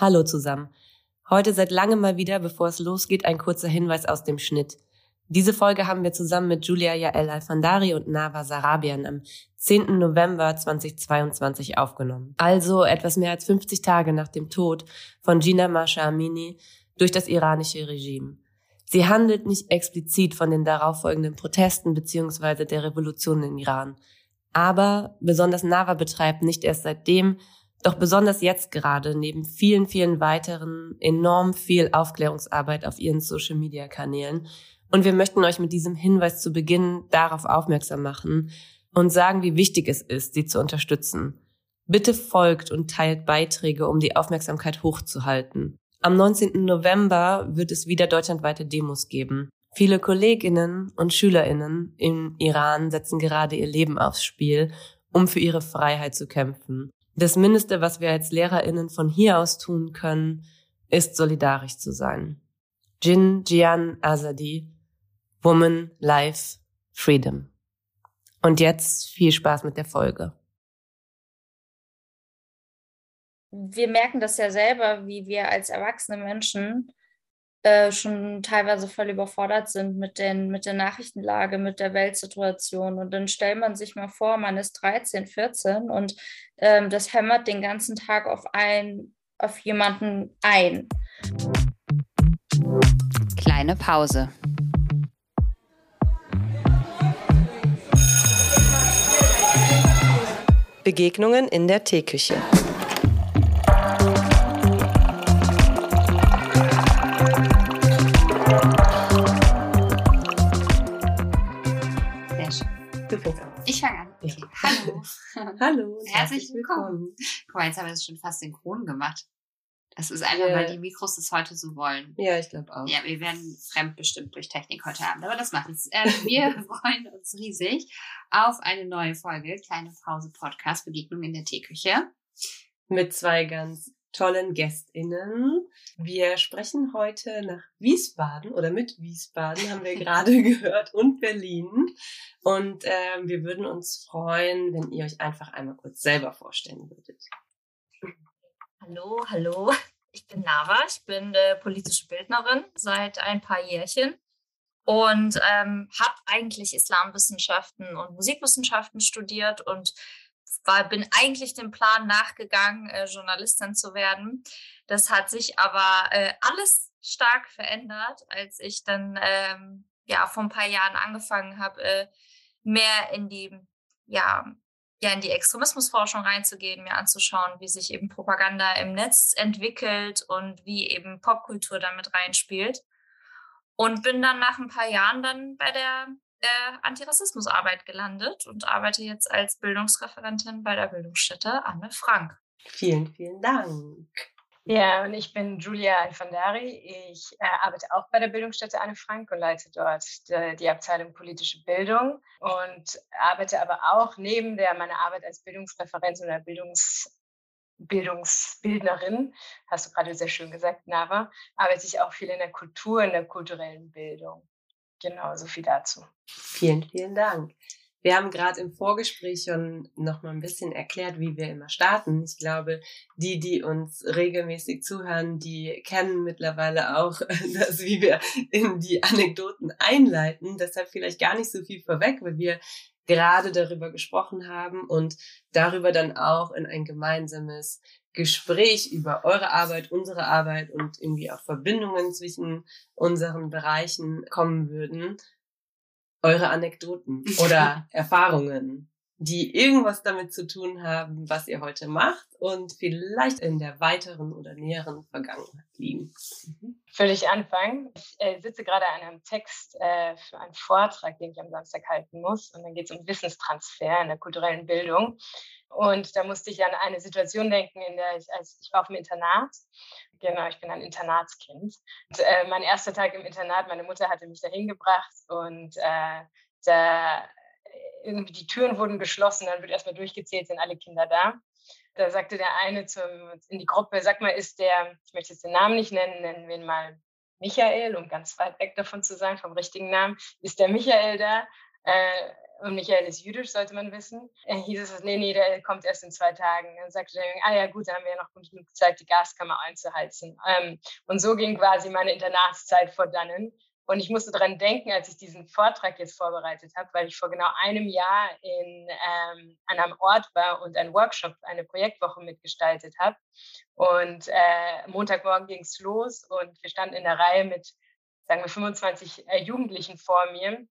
Hallo zusammen. Heute seit langem mal wieder, bevor es losgeht, ein kurzer Hinweis aus dem Schnitt. Diese Folge haben wir zusammen mit Julia Yael Alfandari und Nava Sarabian am 10. November 2022 aufgenommen. Also etwas mehr als 50 Tage nach dem Tod von Gina Masha Amini durch das iranische Regime. Sie handelt nicht explizit von den darauffolgenden Protesten bzw. der Revolution in Iran. Aber besonders Nava betreibt nicht erst seitdem doch besonders jetzt gerade, neben vielen, vielen weiteren, enorm viel Aufklärungsarbeit auf ihren Social-Media-Kanälen. Und wir möchten euch mit diesem Hinweis zu Beginn darauf aufmerksam machen und sagen, wie wichtig es ist, sie zu unterstützen. Bitte folgt und teilt Beiträge, um die Aufmerksamkeit hochzuhalten. Am 19. November wird es wieder deutschlandweite Demos geben. Viele Kolleginnen und Schülerinnen im Iran setzen gerade ihr Leben aufs Spiel, um für ihre Freiheit zu kämpfen. Das Mindeste, was wir als LehrerInnen von hier aus tun können, ist solidarisch zu sein. Jin Jian Azadi, Woman, Life, Freedom. Und jetzt viel Spaß mit der Folge. Wir merken das ja selber, wie wir als erwachsene Menschen äh, schon teilweise voll überfordert sind mit, den, mit der Nachrichtenlage, mit der Weltsituation. Und dann stellt man sich mal vor, man ist 13, 14 und ähm, das hämmert den ganzen Tag auf, ein, auf jemanden ein. Kleine Pause. Begegnungen in der Teeküche. Hallo. Herzlich willkommen. Guck mal, jetzt haben wir es schon fast synchron gemacht. Das ist einfach, ja. weil die Mikros das heute so wollen. Ja, ich glaube auch. Ja, wir werden fremdbestimmt durch Technik heute Abend, aber das macht es. Äh, wir freuen uns riesig auf eine neue Folge, kleine Pause Podcast, Begegnung in der Teeküche. Mit zwei ganz tollen GästInnen. Wir sprechen heute nach Wiesbaden oder mit Wiesbaden, haben wir gerade gehört, und Berlin. Und äh, wir würden uns freuen, wenn ihr euch einfach einmal kurz selber vorstellen würdet. Hallo, hallo. Ich bin Nava, ich bin äh, politische Bildnerin seit ein paar Jährchen und ähm, habe eigentlich Islamwissenschaften und Musikwissenschaften studiert und war, bin eigentlich dem Plan nachgegangen, äh, Journalistin zu werden. Das hat sich aber äh, alles stark verändert, als ich dann ähm, ja vor ein paar Jahren angefangen habe, äh, mehr in die ja ja in die Extremismusforschung reinzugehen, mir anzuschauen, wie sich eben Propaganda im Netz entwickelt und wie eben Popkultur damit reinspielt. Und bin dann nach ein paar Jahren dann bei der äh, Antirassismusarbeit gelandet und arbeite jetzt als Bildungsreferentin bei der Bildungsstätte Anne Frank. Vielen, vielen Dank. Ja, und ich bin Julia Alfandari. Ich äh, arbeite auch bei der Bildungsstätte Anne Frank und leite dort die, die, Abteilung politische Bildung und arbeite aber auch neben der meiner Arbeit als Bildungsreferentin oder Bildungs Bildungsbildnerin, hast du gerade sehr schön gesagt, Nava, arbeite ich auch viel in der Kultur, in der kulturellen Bildung. Genau, so viel dazu. Vielen, vielen Dank. Wir haben gerade im Vorgespräch schon noch mal ein bisschen erklärt, wie wir immer starten. Ich glaube, die, die uns regelmäßig zuhören, die kennen mittlerweile auch das, wie wir in die Anekdoten einleiten. Deshalb vielleicht gar nicht so viel vorweg, weil wir gerade darüber gesprochen haben und darüber dann auch in ein gemeinsames Gespräch über eure Arbeit, unsere Arbeit und irgendwie auch Verbindungen zwischen unseren Bereichen kommen würden. Eure Anekdoten oder Erfahrungen, die irgendwas damit zu tun haben, was ihr heute macht und vielleicht in der weiteren oder näheren Vergangenheit liegen. Mhm. Will ich anfangen? Ich äh, sitze gerade an einem Text äh, für einen Vortrag, den ich am Samstag halten muss. Und dann geht es um Wissenstransfer in der kulturellen Bildung. Und da musste ich an eine Situation denken, in der ich, als ich war auf dem Internat. Genau, ich bin ein Internatskind. Und, äh, mein erster Tag im Internat, meine Mutter hatte mich dahin gebracht und äh, da irgendwie die Türen wurden geschlossen, dann wird erstmal durchgezählt, sind alle Kinder da. Da sagte der eine zum, in die Gruppe, sag mal, ist der, ich möchte jetzt den Namen nicht nennen, nennen wir ihn mal Michael, um ganz weit weg davon zu sein, vom richtigen Namen, ist der Michael da? Äh, und Michael ist jüdisch, sollte man wissen. Äh, hieß es, nee, nee, der kommt erst in zwei Tagen. Dann sagte er, ah ja gut, dann haben wir ja noch genug Zeit, die Gaskammer einzuheizen. Ähm, und so ging quasi meine Internatszeit vor dannen. Und ich musste daran denken, als ich diesen Vortrag jetzt vorbereitet habe, weil ich vor genau einem Jahr in, ähm, an einem Ort war und einen Workshop, eine Projektwoche mitgestaltet habe. Und äh, Montagmorgen ging es los und wir standen in der Reihe mit, sagen wir, 25 äh, Jugendlichen vor mir,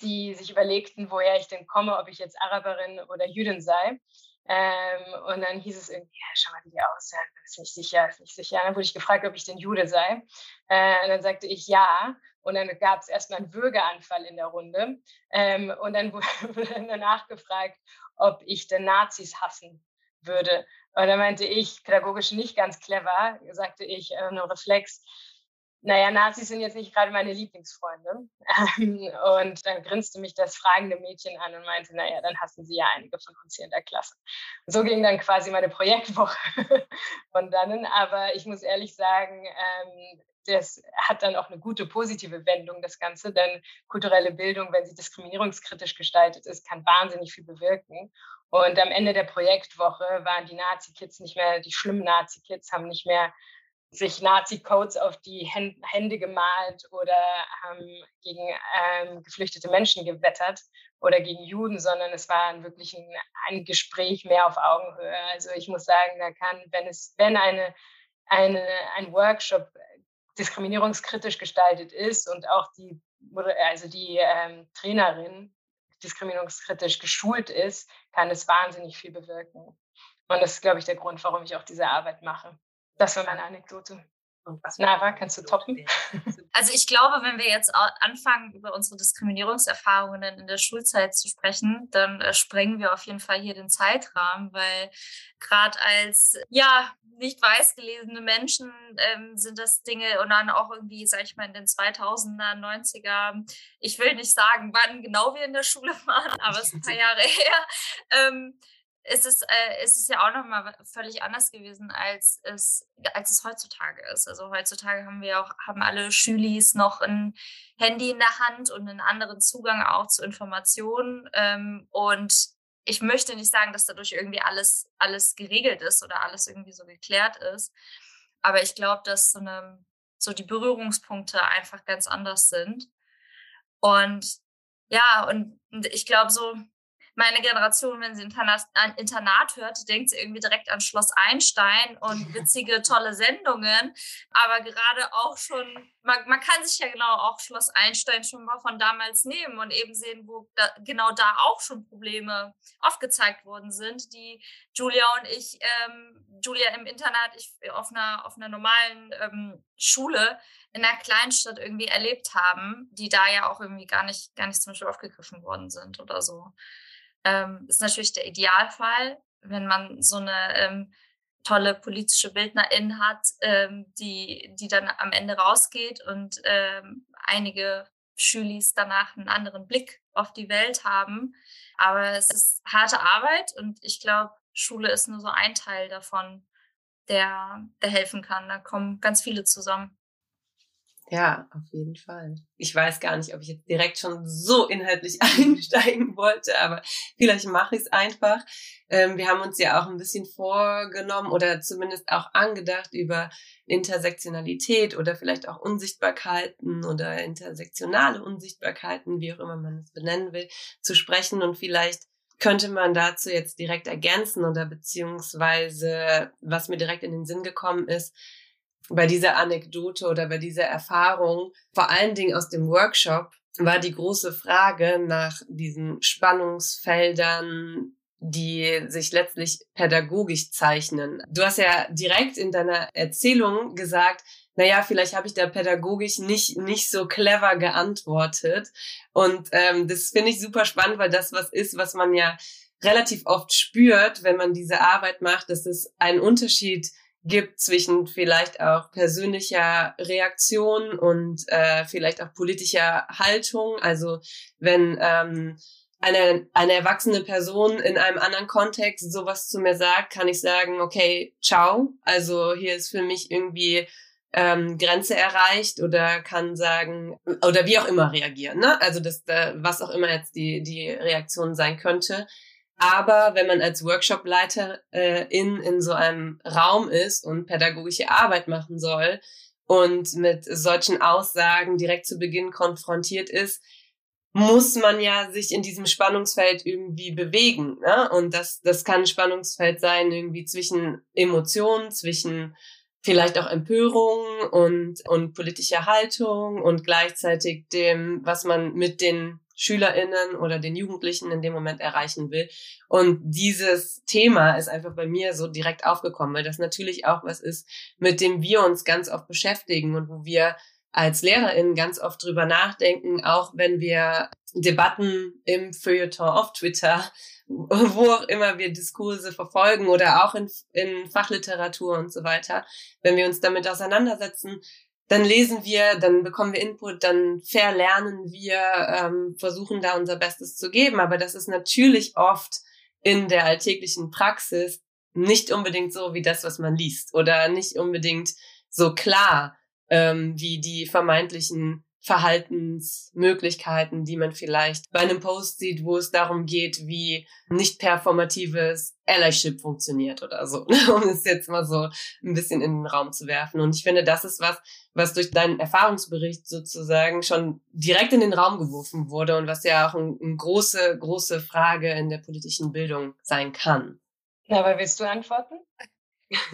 die sich überlegten, woher ich denn komme, ob ich jetzt Araberin oder Jüdin sei. Ähm, und dann hieß es irgendwie, ja, schau mal, wie die aussehen, ist nicht sicher, ist nicht sicher. Dann wurde ich gefragt, ob ich denn Jude sei. Äh, und dann sagte ich ja. Und dann gab es erstmal einen Würgeanfall in der Runde. Ähm, und dann wurde danach gefragt, ob ich denn Nazis hassen würde. Und dann meinte ich, pädagogisch nicht ganz clever, sagte ich, äh, nur Reflex, naja, Nazis sind jetzt nicht gerade meine Lieblingsfreunde. und dann grinste mich das fragende Mädchen an und meinte, naja, dann hassen sie ja einige von uns hier in der Klasse. So ging dann quasi meine Projektwoche von dannen. Aber ich muss ehrlich sagen, ähm, das hat dann auch eine gute positive Wendung, das Ganze, denn kulturelle Bildung, wenn sie diskriminierungskritisch gestaltet ist, kann wahnsinnig viel bewirken. Und am Ende der Projektwoche waren die Nazi-Kids nicht mehr, die schlimmen Nazi-Kids haben nicht mehr sich Nazi-Codes auf die Hände gemalt oder haben gegen ähm, geflüchtete Menschen gewettert oder gegen Juden, sondern es war wirklich ein, ein, Gespräch mehr auf Augenhöhe. Also ich muss sagen, da kann, wenn es, wenn eine, eine, ein Workshop diskriminierungskritisch gestaltet ist und auch die, also die ähm, Trainerin diskriminierungskritisch geschult ist, kann es wahnsinnig viel bewirken. Und das ist, glaube ich, der Grund, warum ich auch diese Arbeit mache. Das war meine Anekdote. Nava, kannst du toppen? Also ich glaube, wenn wir jetzt anfangen, über unsere Diskriminierungserfahrungen in der Schulzeit zu sprechen, dann äh, sprengen wir auf jeden Fall hier den Zeitrahmen, weil gerade als ja nicht weiß gelesene Menschen ähm, sind das Dinge und dann auch irgendwie, sag ich mal, in den 2000er, 90er, ich will nicht sagen, wann genau wir in der Schule waren, aber es ist ein paar Jahre her. Ähm, ist es, äh, ist es ja auch nochmal völlig anders gewesen, als es, als es heutzutage ist. Also heutzutage haben wir auch, haben alle Schülis noch ein Handy in der Hand und einen anderen Zugang auch zu Informationen. Ähm, und ich möchte nicht sagen, dass dadurch irgendwie alles, alles geregelt ist oder alles irgendwie so geklärt ist. Aber ich glaube, dass so, eine, so die Berührungspunkte einfach ganz anders sind. Und ja, und ich glaube so, meine Generation, wenn sie Internat, Internat hört, denkt sie irgendwie direkt an Schloss Einstein und witzige, tolle Sendungen. Aber gerade auch schon, man, man kann sich ja genau auch Schloss Einstein schon mal von damals nehmen und eben sehen, wo da, genau da auch schon Probleme aufgezeigt worden sind, die Julia und ich, ähm, Julia im Internat, ich auf einer, auf einer normalen ähm, Schule in einer Kleinstadt irgendwie erlebt haben, die da ja auch irgendwie gar nicht, gar nicht zum Beispiel aufgegriffen worden sind oder so ähm, ist natürlich der Idealfall, wenn man so eine ähm, tolle politische Bildnerin hat, ähm, die, die dann am Ende rausgeht und ähm, einige Schülis danach einen anderen Blick auf die Welt haben. Aber es ist harte Arbeit und ich glaube, Schule ist nur so ein Teil davon, der, der helfen kann. Da kommen ganz viele zusammen. Ja, auf jeden Fall. Ich weiß gar nicht, ob ich jetzt direkt schon so inhaltlich einsteigen wollte, aber vielleicht mache ich es einfach. Ähm, wir haben uns ja auch ein bisschen vorgenommen oder zumindest auch angedacht über Intersektionalität oder vielleicht auch Unsichtbarkeiten oder intersektionale Unsichtbarkeiten, wie auch immer man es benennen will, zu sprechen und vielleicht könnte man dazu jetzt direkt ergänzen oder beziehungsweise, was mir direkt in den Sinn gekommen ist, bei dieser Anekdote oder bei dieser Erfahrung, vor allen Dingen aus dem Workshop, war die große Frage nach diesen Spannungsfeldern, die sich letztlich pädagogisch zeichnen. Du hast ja direkt in deiner Erzählung gesagt, naja, vielleicht habe ich da pädagogisch nicht, nicht so clever geantwortet. Und ähm, das finde ich super spannend, weil das was ist, was man ja relativ oft spürt, wenn man diese Arbeit macht, dass es einen Unterschied gibt zwischen vielleicht auch persönlicher Reaktion und äh, vielleicht auch politischer Haltung. Also wenn ähm, eine, eine erwachsene Person in einem anderen Kontext sowas zu mir sagt, kann ich sagen, okay, ciao. Also hier ist für mich irgendwie ähm, Grenze erreicht oder kann sagen oder wie auch immer reagieren. Ne? Also das, was auch immer jetzt die die Reaktion sein könnte. Aber wenn man als Workshopleiter äh, in in so einem Raum ist und pädagogische Arbeit machen soll und mit solchen Aussagen direkt zu Beginn konfrontiert ist, muss man ja sich in diesem Spannungsfeld irgendwie bewegen. Ne? Und das, das kann ein Spannungsfeld sein, irgendwie zwischen Emotionen, zwischen vielleicht auch Empörung und, und politischer Haltung und gleichzeitig dem, was man mit den SchülerInnen oder den Jugendlichen in dem Moment erreichen will. Und dieses Thema ist einfach bei mir so direkt aufgekommen, weil das natürlich auch was ist, mit dem wir uns ganz oft beschäftigen und wo wir als LehrerInnen ganz oft drüber nachdenken, auch wenn wir Debatten im Feuilleton auf Twitter, wo auch immer wir Diskurse verfolgen oder auch in, in Fachliteratur und so weiter, wenn wir uns damit auseinandersetzen, dann lesen wir, dann bekommen wir Input, dann verlernen wir, ähm, versuchen da unser Bestes zu geben. Aber das ist natürlich oft in der alltäglichen Praxis nicht unbedingt so wie das, was man liest oder nicht unbedingt so klar ähm, wie die vermeintlichen Verhaltensmöglichkeiten, die man vielleicht bei einem Post sieht, wo es darum geht, wie nicht performatives Allyship funktioniert oder so, um es jetzt mal so ein bisschen in den Raum zu werfen. Und ich finde, das ist was, was durch deinen Erfahrungsbericht sozusagen schon direkt in den Raum geworfen wurde und was ja auch eine ein große, große Frage in der politischen Bildung sein kann. Na, aber willst du antworten?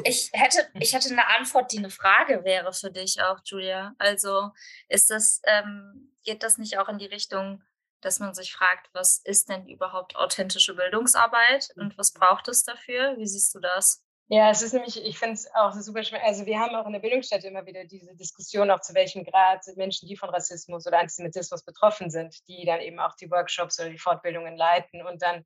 Ich hätte, ich hätte eine Antwort, die eine Frage wäre für dich auch, Julia. Also ist das, ähm, geht das nicht auch in die Richtung, dass man sich fragt, was ist denn überhaupt authentische Bildungsarbeit und was braucht es dafür? Wie siehst du das? Ja, es ist nämlich, ich finde es auch super schwer. Also wir haben auch in der Bildungsstätte immer wieder diese Diskussion, auch zu welchem Grad Menschen, die von Rassismus oder Antisemitismus betroffen sind, die dann eben auch die Workshops oder die Fortbildungen leiten und dann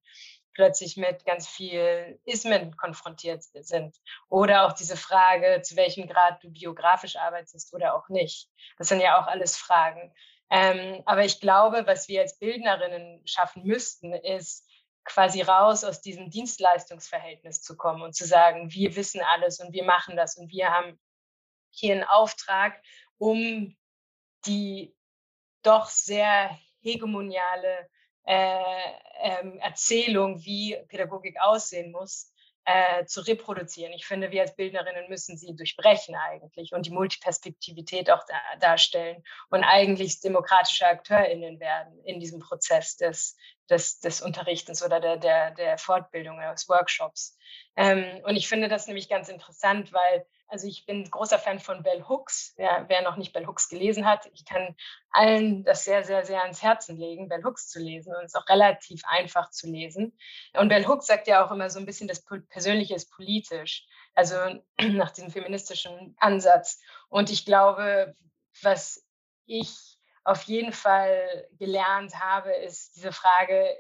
plötzlich mit ganz viel Ismen konfrontiert sind. Oder auch diese Frage, zu welchem Grad du biografisch arbeitest oder auch nicht. Das sind ja auch alles Fragen. Ähm, aber ich glaube, was wir als Bildnerinnen schaffen müssten, ist quasi raus aus diesem Dienstleistungsverhältnis zu kommen und zu sagen, wir wissen alles und wir machen das und wir haben hier einen Auftrag, um die doch sehr hegemoniale Erzählung, wie Pädagogik aussehen muss, äh, zu reproduzieren. Ich finde, wir als Bildnerinnen müssen sie durchbrechen eigentlich und die Multiperspektivität auch da, darstellen und eigentlich demokratische AkteurInnen werden in diesem Prozess des, des, des Unterrichtens oder der, der, der Fortbildung, des Workshops. Ähm, und ich finde das nämlich ganz interessant, weil also ich bin großer Fan von Bell Hooks. Ja, wer noch nicht Bell Hooks gelesen hat, ich kann allen das sehr, sehr, sehr ans Herzen legen, Bell Hooks zu lesen. Und es ist auch relativ einfach zu lesen. Und Bell Hooks sagt ja auch immer so ein bisschen, das Persönliche ist politisch. Also nach diesem feministischen Ansatz. Und ich glaube, was ich auf jeden Fall gelernt habe, ist diese Frage,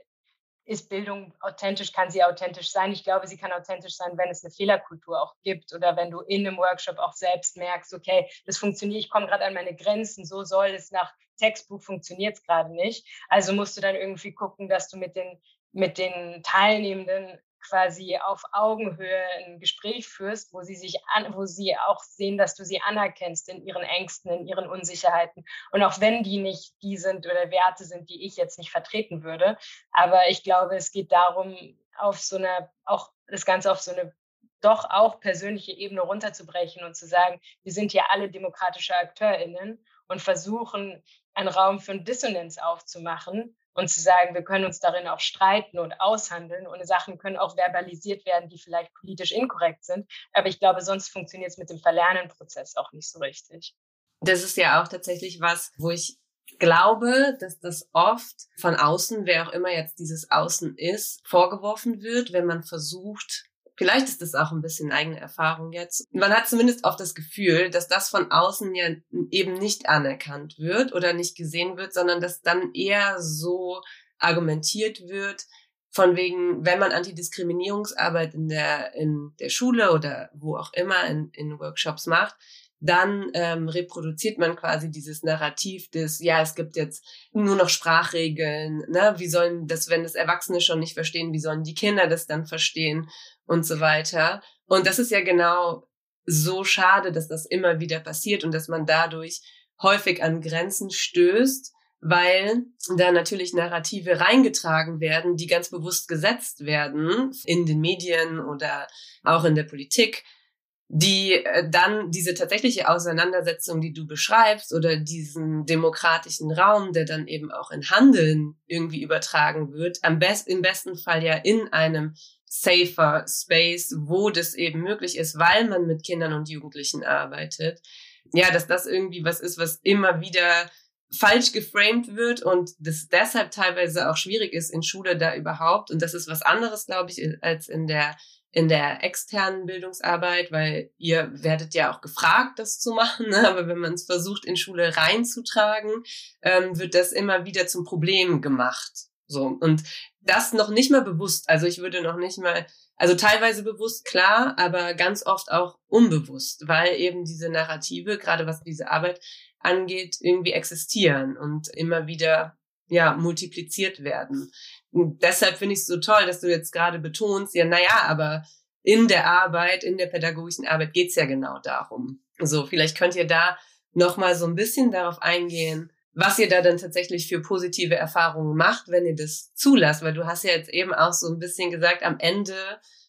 ist Bildung authentisch, kann sie authentisch sein? Ich glaube, sie kann authentisch sein, wenn es eine Fehlerkultur auch gibt oder wenn du in einem Workshop auch selbst merkst, okay, das funktioniert, ich komme gerade an meine Grenzen, so soll es nach Textbuch funktioniert es gerade nicht. Also musst du dann irgendwie gucken, dass du mit den mit den Teilnehmenden quasi auf Augenhöhe ein Gespräch führst, wo sie sich an, wo sie auch sehen, dass du sie anerkennst in ihren Ängsten, in ihren Unsicherheiten. Und auch wenn die nicht die sind oder Werte sind, die ich jetzt nicht vertreten würde. Aber ich glaube, es geht darum, auf so eine, auch das Ganze auf so eine doch auch persönliche Ebene runterzubrechen und zu sagen, wir sind hier alle demokratische AkteurInnen und versuchen, einen Raum für Dissonanz aufzumachen und zu sagen, wir können uns darin auch streiten und aushandeln und Sachen können auch verbalisiert werden, die vielleicht politisch inkorrekt sind. Aber ich glaube, sonst funktioniert es mit dem Verlernenprozess auch nicht so richtig. Das ist ja auch tatsächlich was, wo ich glaube, dass das oft von außen, wer auch immer jetzt dieses Außen ist, vorgeworfen wird, wenn man versucht, Vielleicht ist das auch ein bisschen eigene Erfahrung jetzt. Man hat zumindest oft das Gefühl, dass das von außen ja eben nicht anerkannt wird oder nicht gesehen wird, sondern dass dann eher so argumentiert wird, von wegen, wenn man Antidiskriminierungsarbeit in der, in der Schule oder wo auch immer in, in Workshops macht, dann ähm, reproduziert man quasi dieses Narrativ des, ja, es gibt jetzt nur noch Sprachregeln, ne? wie sollen das, wenn das Erwachsene schon nicht verstehen, wie sollen die Kinder das dann verstehen? und so weiter. Und das ist ja genau so schade, dass das immer wieder passiert und dass man dadurch häufig an Grenzen stößt, weil da natürlich Narrative reingetragen werden, die ganz bewusst gesetzt werden in den Medien oder auch in der Politik, die äh, dann diese tatsächliche Auseinandersetzung, die du beschreibst, oder diesen demokratischen Raum, der dann eben auch in Handeln irgendwie übertragen wird, am best, im besten Fall ja in einem safer Space, wo das eben möglich ist, weil man mit Kindern und Jugendlichen arbeitet. Ja, dass das irgendwie was ist, was immer wieder falsch geframed wird und das deshalb teilweise auch schwierig ist in Schule da überhaupt. Und das ist was anderes, glaube ich, als in der in der externen Bildungsarbeit, weil ihr werdet ja auch gefragt, das zu machen. Ne? Aber wenn man es versucht, in Schule reinzutragen, ähm, wird das immer wieder zum Problem gemacht. So und das noch nicht mal bewusst. Also ich würde noch nicht mal, also teilweise bewusst, klar, aber ganz oft auch unbewusst, weil eben diese Narrative, gerade was diese Arbeit angeht, irgendwie existieren und immer wieder ja multipliziert werden. Und deshalb finde ich es so toll, dass du jetzt gerade betonst, ja, naja, aber in der Arbeit, in der pädagogischen Arbeit geht's ja genau darum. So, vielleicht könnt ihr da noch mal so ein bisschen darauf eingehen, was ihr da dann tatsächlich für positive Erfahrungen macht, wenn ihr das zulasst, weil du hast ja jetzt eben auch so ein bisschen gesagt, am Ende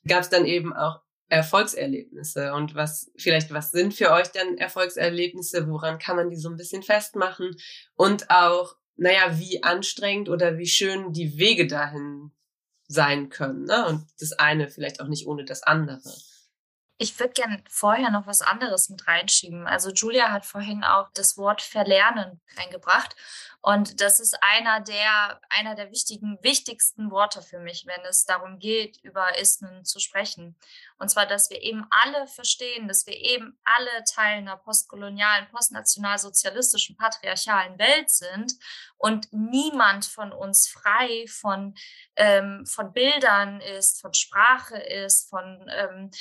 gab es dann eben auch Erfolgserlebnisse und was vielleicht was sind für euch dann Erfolgserlebnisse, woran kann man die so ein bisschen festmachen und auch naja, wie anstrengend oder wie schön die Wege dahin sein können. Ne? Und das eine vielleicht auch nicht ohne das andere. Ich würde gern vorher noch was anderes mit reinschieben. Also Julia hat vorhin auch das Wort Verlernen reingebracht. Und das ist einer der, einer der wichtigen, wichtigsten Worte für mich, wenn es darum geht, über Ismen zu sprechen. Und zwar, dass wir eben alle verstehen, dass wir eben alle Teil einer postkolonialen, postnationalsozialistischen, patriarchalen Welt sind und niemand von uns frei von, ähm, von Bildern ist, von Sprache ist, von, ähm,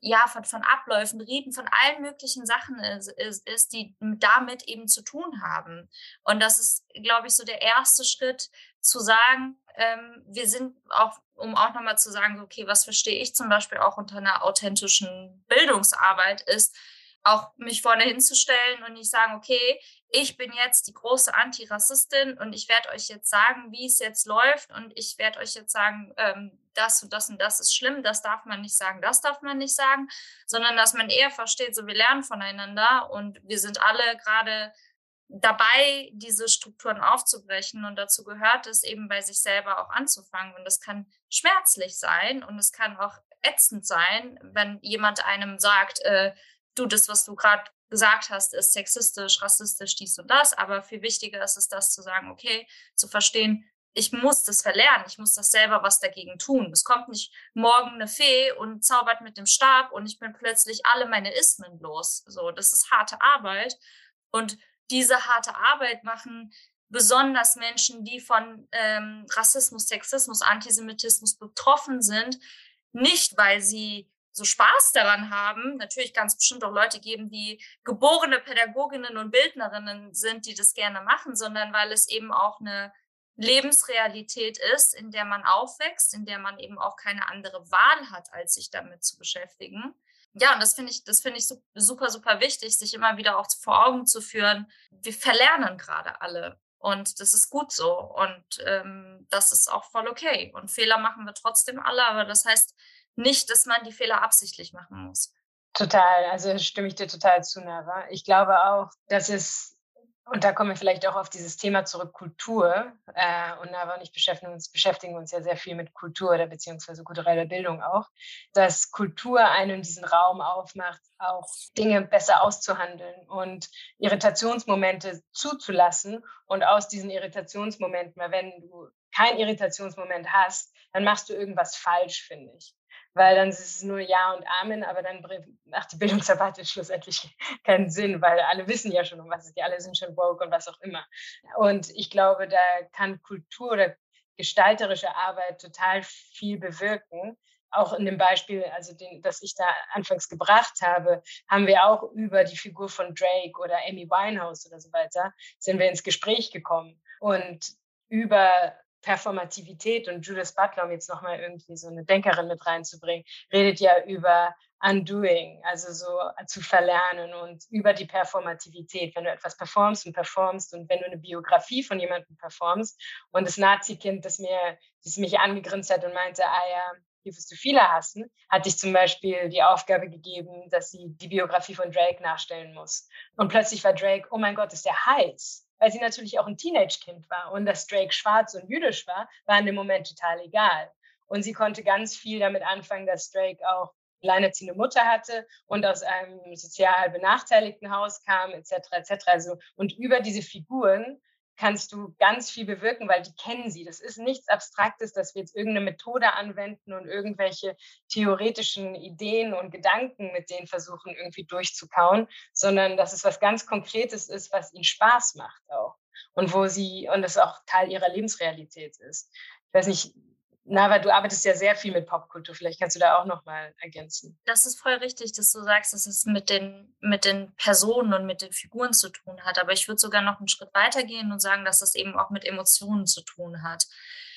ja, von, von Abläufen, Reden, von allen möglichen Sachen ist, ist, ist, die damit eben zu tun haben. Und das ist, glaube ich, so der erste Schritt zu sagen, ähm, wir sind auch, um auch nochmal zu sagen, okay, was verstehe ich zum Beispiel auch unter einer authentischen Bildungsarbeit, ist auch mich vorne hinzustellen und nicht sagen, okay, ich bin jetzt die große Antirassistin und ich werde euch jetzt sagen, wie es jetzt läuft und ich werde euch jetzt sagen, ähm, das und das und das ist schlimm, das darf man nicht sagen, das darf man nicht sagen, sondern dass man eher versteht, so wir lernen voneinander und wir sind alle gerade dabei, diese Strukturen aufzubrechen. Und dazu gehört es eben bei sich selber auch anzufangen. Und das kann schmerzlich sein und es kann auch ätzend sein, wenn jemand einem sagt, äh, du, das, was du gerade gesagt hast, ist sexistisch, rassistisch, dies und das. Aber viel wichtiger ist es, das zu sagen, okay, zu verstehen, ich muss das verlernen, ich muss das selber was dagegen tun. Es kommt nicht morgen eine Fee und zaubert mit dem Stab und ich bin plötzlich alle meine Ismen los. So, das ist harte Arbeit. Und diese harte Arbeit machen besonders Menschen, die von ähm, Rassismus, Sexismus, Antisemitismus betroffen sind, nicht weil sie so Spaß daran haben, natürlich ganz bestimmt auch Leute geben, die geborene Pädagoginnen und Bildnerinnen sind, die das gerne machen, sondern weil es eben auch eine Lebensrealität ist, in der man aufwächst, in der man eben auch keine andere Wahl hat, als sich damit zu beschäftigen ja, und das finde ich, das finde ich super, super wichtig, sich immer wieder auch vor Augen zu führen. Wir verlernen gerade alle. Und das ist gut so. Und ähm, das ist auch voll okay. Und Fehler machen wir trotzdem alle, aber das heißt nicht, dass man die Fehler absichtlich machen muss. Total, also stimme ich dir total zu, Nava. Ich glaube auch, dass es und da kommen wir vielleicht auch auf dieses Thema zurück, Kultur. Äh, und und ich beschäftigen uns, beschäftigen uns ja sehr viel mit Kultur oder beziehungsweise kultureller Bildung auch, dass Kultur einem diesen Raum aufmacht, auch Dinge besser auszuhandeln und Irritationsmomente zuzulassen. Und aus diesen Irritationsmomenten, weil wenn du keinen Irritationsmoment hast, dann machst du irgendwas falsch, finde ich weil dann ist es nur Ja und Amen, aber dann macht die Bildungsarbeit schlussendlich keinen Sinn, weil alle wissen ja schon, um was es geht, alle sind schon woke und was auch immer. Und ich glaube, da kann Kultur oder gestalterische Arbeit total viel bewirken. Auch in dem Beispiel, also den, das ich da anfangs gebracht habe, haben wir auch über die Figur von Drake oder Amy Winehouse oder so weiter, sind wir ins Gespräch gekommen. Und über Performativität und Judith Butler, um jetzt nochmal irgendwie so eine Denkerin mit reinzubringen, redet ja über Undoing, also so zu verlernen und über die Performativität, wenn du etwas performst und performst und wenn du eine Biografie von jemandem performst und das Nazi-Kind, das das mich angegrinst hat und meinte, ah ja, hier wirst du viele hassen, hatte ich zum Beispiel die Aufgabe gegeben, dass sie die Biografie von Drake nachstellen muss. Und plötzlich war Drake, oh mein Gott, ist der heiß. Weil sie natürlich auch ein Teenage-Kind war. Und dass Drake schwarz und jüdisch war, war in dem Moment total egal. Und sie konnte ganz viel damit anfangen, dass Drake auch alleinerziehende Mutter hatte und aus einem sozial benachteiligten Haus kam, etc. etc. Also, und über diese Figuren kannst du ganz viel bewirken, weil die kennen sie. Das ist nichts Abstraktes, dass wir jetzt irgendeine Methode anwenden und irgendwelche theoretischen Ideen und Gedanken mit denen versuchen, irgendwie durchzukauen, sondern dass es was ganz Konkretes ist, was ihnen Spaß macht auch. Und wo sie, und das auch Teil ihrer Lebensrealität ist. Ich weiß nicht, Nava, du arbeitest ja sehr viel mit Popkultur. Vielleicht kannst du da auch noch mal ergänzen. Das ist voll richtig, dass du sagst, dass es mit den, mit den Personen und mit den Figuren zu tun hat. Aber ich würde sogar noch einen Schritt weiter gehen und sagen, dass das eben auch mit Emotionen zu tun hat.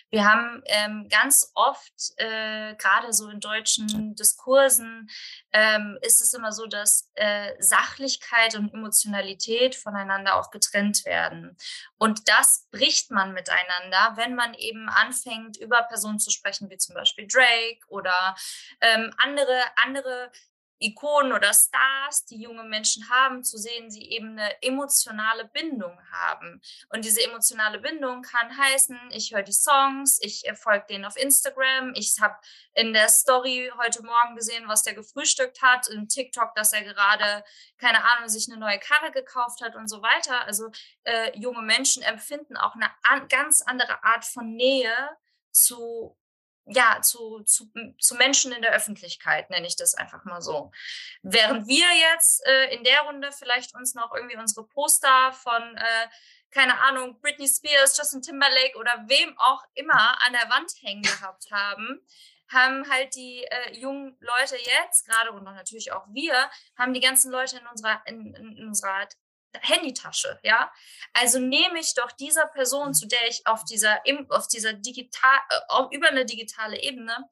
Wir haben ähm, ganz oft, äh, gerade so in deutschen Diskursen, ähm, ist es immer so, dass äh, Sachlichkeit und Emotionalität voneinander auch getrennt werden. Und das bricht man miteinander, wenn man eben anfängt, über Personen zu sprechen, wie zum Beispiel Drake oder ähm, andere, andere Ikonen oder Stars, die junge Menschen haben, zu sehen, sie eben eine emotionale Bindung haben. Und diese emotionale Bindung kann heißen, ich höre die Songs, ich folge denen auf Instagram, ich habe in der Story heute Morgen gesehen, was der gefrühstückt hat, in TikTok, dass er gerade, keine Ahnung, sich eine neue Karre gekauft hat und so weiter. Also äh, junge Menschen empfinden auch eine an, ganz andere Art von Nähe zu ja, zu, zu, zu Menschen in der Öffentlichkeit, nenne ich das einfach mal so. Während wir jetzt äh, in der Runde vielleicht uns noch irgendwie unsere Poster von, äh, keine Ahnung, Britney Spears, Justin Timberlake oder wem auch immer an der Wand hängen gehabt haben, haben halt die äh, jungen Leute jetzt, gerade und natürlich auch wir, haben die ganzen Leute in unserer, in, in unserer Handytasche, ja. Also nehme ich doch dieser Person, zu der ich auf dieser, auf dieser digital, äh, über eine digitale Ebene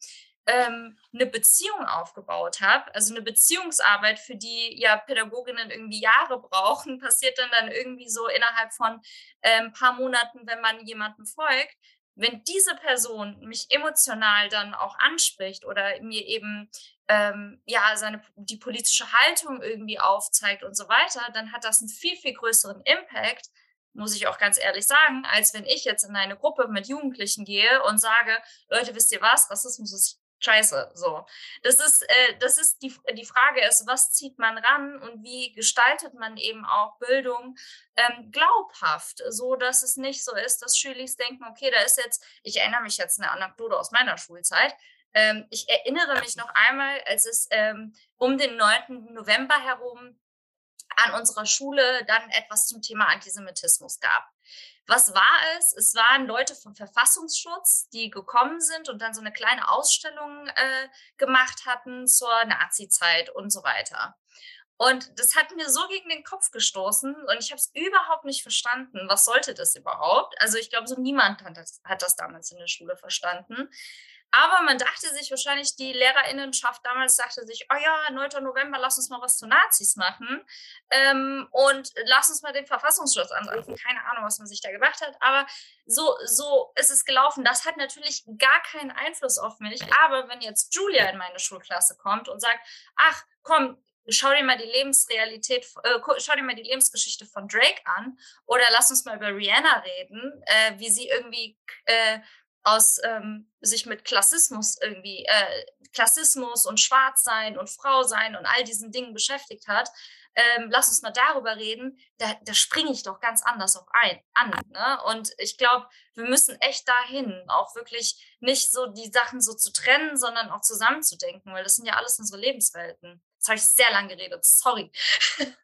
ähm, eine Beziehung aufgebaut habe, also eine Beziehungsarbeit, für die ja Pädagoginnen irgendwie Jahre brauchen, passiert dann dann irgendwie so innerhalb von ein ähm, paar Monaten, wenn man jemandem folgt. Wenn diese Person mich emotional dann auch anspricht oder mir eben ähm, ja, seine, die politische Haltung irgendwie aufzeigt und so weiter, dann hat das einen viel, viel größeren Impact, muss ich auch ganz ehrlich sagen, als wenn ich jetzt in eine Gruppe mit Jugendlichen gehe und sage, Leute, wisst ihr was, Rassismus ist scheiße. So. Das ist, äh, das ist die, die Frage ist, was zieht man ran und wie gestaltet man eben auch Bildung ähm, glaubhaft, so dass es nicht so ist, dass Schüler denken, okay, da ist jetzt, ich erinnere mich jetzt eine Anekdote aus meiner Schulzeit, ähm, ich erinnere mich noch einmal, als es ähm, um den 9. November herum an unserer Schule dann etwas zum Thema Antisemitismus gab. Was war es? Es waren Leute vom Verfassungsschutz, die gekommen sind und dann so eine kleine Ausstellung äh, gemacht hatten zur Nazi-Zeit und so weiter. Und das hat mir so gegen den Kopf gestoßen und ich habe es überhaupt nicht verstanden. Was sollte das überhaupt? Also ich glaube, so niemand hat das, hat das damals in der Schule verstanden. Aber man dachte sich wahrscheinlich, die Lehrerinnenschaft damals dachte sich, oh ja, 9. November, lass uns mal was zu Nazis machen ähm, und lass uns mal den Verfassungsschutz anrufen. Keine Ahnung, was man sich da gedacht hat, aber so, so ist es gelaufen. Das hat natürlich gar keinen Einfluss auf mich. Aber wenn jetzt Julia in meine Schulklasse kommt und sagt, ach, komm, schau dir mal die Lebensrealität, äh, schau dir mal die Lebensgeschichte von Drake an oder lass uns mal über Rihanna reden, äh, wie sie irgendwie äh, aus ähm, sich mit Klassismus irgendwie, äh, Klassismus und Schwarzsein und Frau sein und all diesen Dingen beschäftigt hat, ähm, lass uns mal darüber reden, da, da springe ich doch ganz anders auch ein, an. Ne? Und ich glaube, wir müssen echt dahin, auch wirklich nicht so die Sachen so zu trennen, sondern auch zusammenzudenken, weil das sind ja alles unsere Lebenswelten. Jetzt habe ich sehr lange geredet, sorry.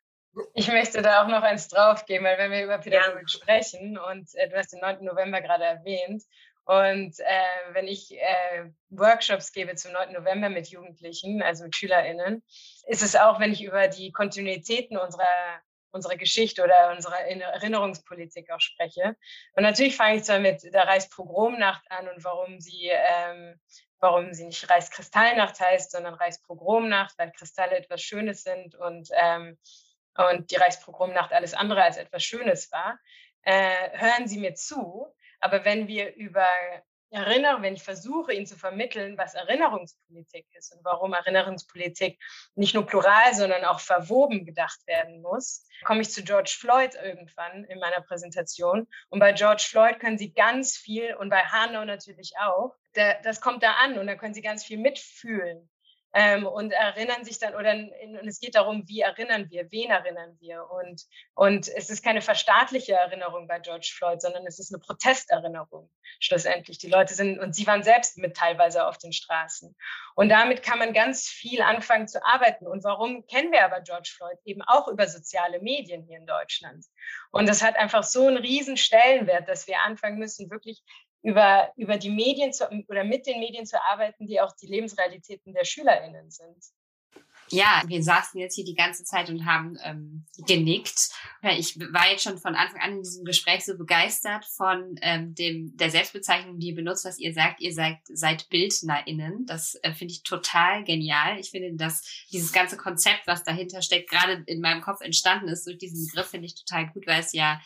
Ich möchte da auch noch eins draufgeben, weil wenn wir über Pädagogik ja. sprechen und äh, du hast den 9. November gerade erwähnt und äh, wenn ich äh, Workshops gebe zum 9. November mit Jugendlichen, also mit SchülerInnen, ist es auch, wenn ich über die Kontinuitäten unserer unsere Geschichte oder unsere Erinnerungspolitik auch spreche. Und natürlich fange ich zwar mit der Reichspogromnacht an und warum sie, ähm, warum sie nicht Reichskristallnacht heißt, sondern Reichspogromnacht, weil Kristalle etwas Schönes sind und, ähm, und die Reichspogromnacht alles andere als etwas Schönes war. Äh, hören Sie mir zu. Aber wenn wir über Erinnerung, wenn ich versuche, Ihnen zu vermitteln, was Erinnerungspolitik ist und warum Erinnerungspolitik nicht nur plural, sondern auch verwoben gedacht werden muss, komme ich zu George Floyd irgendwann in meiner Präsentation. Und bei George Floyd können Sie ganz viel und bei Hanau natürlich auch. das kommt da an und da können Sie ganz viel mitfühlen ähm, und erinnern sich dann, oder und es geht darum, wie erinnern wir, wen erinnern wir. Und, und es ist keine verstaatliche Erinnerung bei George Floyd, sondern es ist eine Protesterinnerung schlussendlich. Die Leute sind, und sie waren selbst mit teilweise auf den Straßen. Und damit kann man ganz viel anfangen zu arbeiten. Und warum kennen wir aber George Floyd? Eben auch über soziale Medien hier in Deutschland. Und das hat einfach so einen riesen Stellenwert, dass wir anfangen müssen, wirklich über, über die Medien zu, oder mit den Medien zu arbeiten, die auch die Lebensrealitäten der SchülerInnen sind. Ja, wir saßen jetzt hier die ganze Zeit und haben ähm, genickt. Ich war jetzt schon von Anfang an in diesem Gespräch so begeistert von ähm, dem der Selbstbezeichnung, die ihr benutzt, was ihr sagt. Ihr seid, seid BildnerInnen. Das äh, finde ich total genial. Ich finde, dass dieses ganze Konzept, was dahinter steckt, gerade in meinem Kopf entstanden ist durch diesen Begriff, finde ich total gut, weil es ja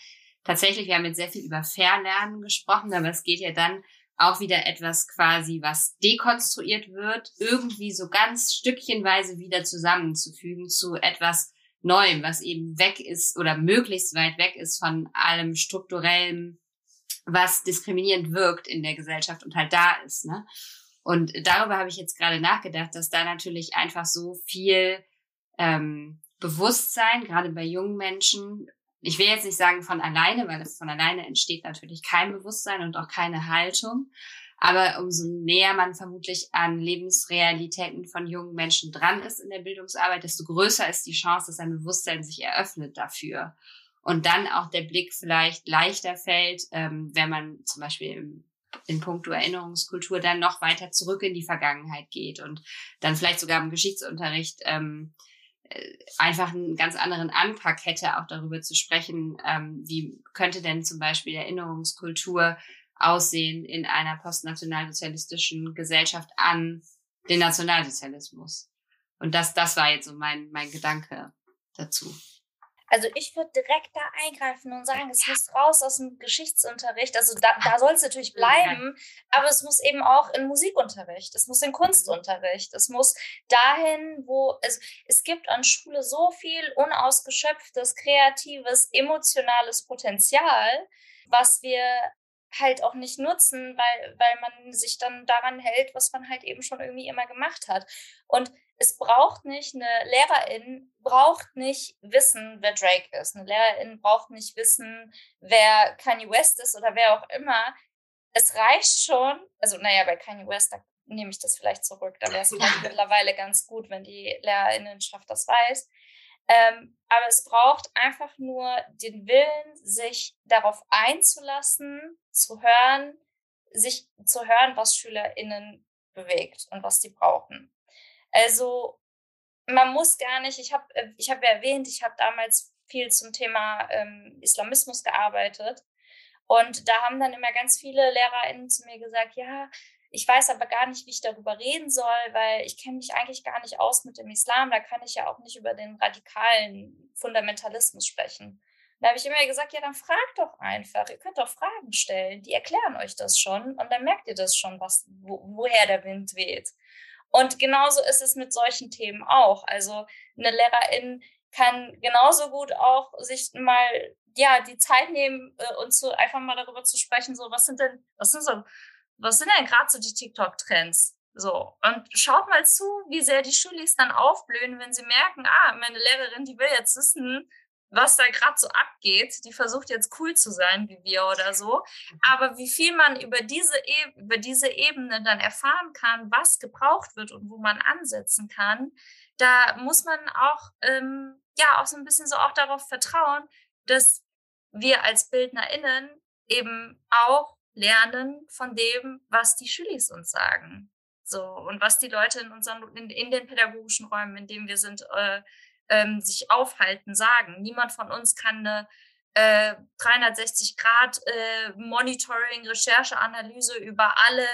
tatsächlich, wir haben jetzt sehr viel über Verlernen gesprochen, aber es geht ja dann auch wieder etwas quasi, was dekonstruiert wird, irgendwie so ganz stückchenweise wieder zusammenzufügen zu etwas Neuem, was eben weg ist oder möglichst weit weg ist von allem strukturellem, was diskriminierend wirkt in der Gesellschaft und halt da ist. Ne? Und darüber habe ich jetzt gerade nachgedacht, dass da natürlich einfach so viel ähm, Bewusstsein, gerade bei jungen Menschen, ich will jetzt nicht sagen von alleine, weil es von alleine entsteht natürlich kein Bewusstsein und auch keine Haltung. Aber umso näher man vermutlich an Lebensrealitäten von jungen Menschen dran ist in der Bildungsarbeit, desto größer ist die Chance, dass ein Bewusstsein sich eröffnet dafür. Und dann auch der Blick vielleicht leichter fällt, ähm, wenn man zum Beispiel im, in puncto Erinnerungskultur dann noch weiter zurück in die Vergangenheit geht und dann vielleicht sogar im Geschichtsunterricht ähm, äh, einfach einen ganz anderen Anpack hätte, auch darüber zu sprechen, ähm, wie könnte denn zum Beispiel Erinnerungskultur aussehen in einer postnationalsozialistischen Gesellschaft an den Nationalsozialismus. Und das, das war jetzt so mein, mein Gedanke dazu. Also ich würde direkt da eingreifen und sagen, es muss raus aus dem Geschichtsunterricht. Also da, da soll es natürlich bleiben, aber es muss eben auch in Musikunterricht, es muss in Kunstunterricht, es muss dahin, wo es, es gibt an Schule so viel unausgeschöpftes, kreatives, emotionales Potenzial, was wir halt auch nicht nutzen, weil, weil man sich dann daran hält, was man halt eben schon irgendwie immer gemacht hat. Und es braucht nicht, eine Lehrerin braucht nicht wissen, wer Drake ist. Eine Lehrerin braucht nicht wissen, wer Kanye West ist oder wer auch immer. Es reicht schon, also naja, bei Kanye West, da nehme ich das vielleicht zurück. Da wäre es mittlerweile ganz gut, wenn die Lehrerinnenschaft das weiß. Ähm, aber es braucht einfach nur den Willen, sich darauf einzulassen, zu hören, sich zu hören, was SchülerInnen bewegt und was die brauchen. Also man muss gar nicht, ich habe äh, ich hab erwähnt, ich habe damals viel zum Thema ähm, Islamismus gearbeitet. Und da haben dann immer ganz viele LehrerInnen zu mir gesagt, ja, ich weiß aber gar nicht, wie ich darüber reden soll, weil ich kenne mich eigentlich gar nicht aus mit dem Islam. Da kann ich ja auch nicht über den radikalen Fundamentalismus sprechen. Da habe ich immer gesagt, ja, dann fragt doch einfach. Ihr könnt doch Fragen stellen. Die erklären euch das schon und dann merkt ihr das schon, was, wo, woher der Wind weht. Und genauso ist es mit solchen Themen auch. Also eine Lehrerin kann genauso gut auch sich mal ja die Zeit nehmen äh, und so einfach mal darüber zu sprechen, so was sind denn was sind so was sind denn gerade so die TikTok Trends? So und schaut mal zu, wie sehr die Schulis dann aufblühen, wenn sie merken, ah, meine Lehrerin, die will jetzt wissen, was da gerade so abgeht. Die versucht jetzt cool zu sein wie wir oder so. Aber wie viel man über diese, e über diese Ebene dann erfahren kann, was gebraucht wird und wo man ansetzen kann, da muss man auch, ähm, ja, auch so ein bisschen so auch darauf vertrauen, dass wir als BildnerInnen eben auch lernen von dem, was die Schülis uns sagen. So, und was die Leute in unseren, in, in den pädagogischen Räumen, in denen wir sind, äh, ähm, sich aufhalten, sagen. Niemand von uns kann eine äh, 360 Grad äh, Monitoring, Recherche, Analyse über alle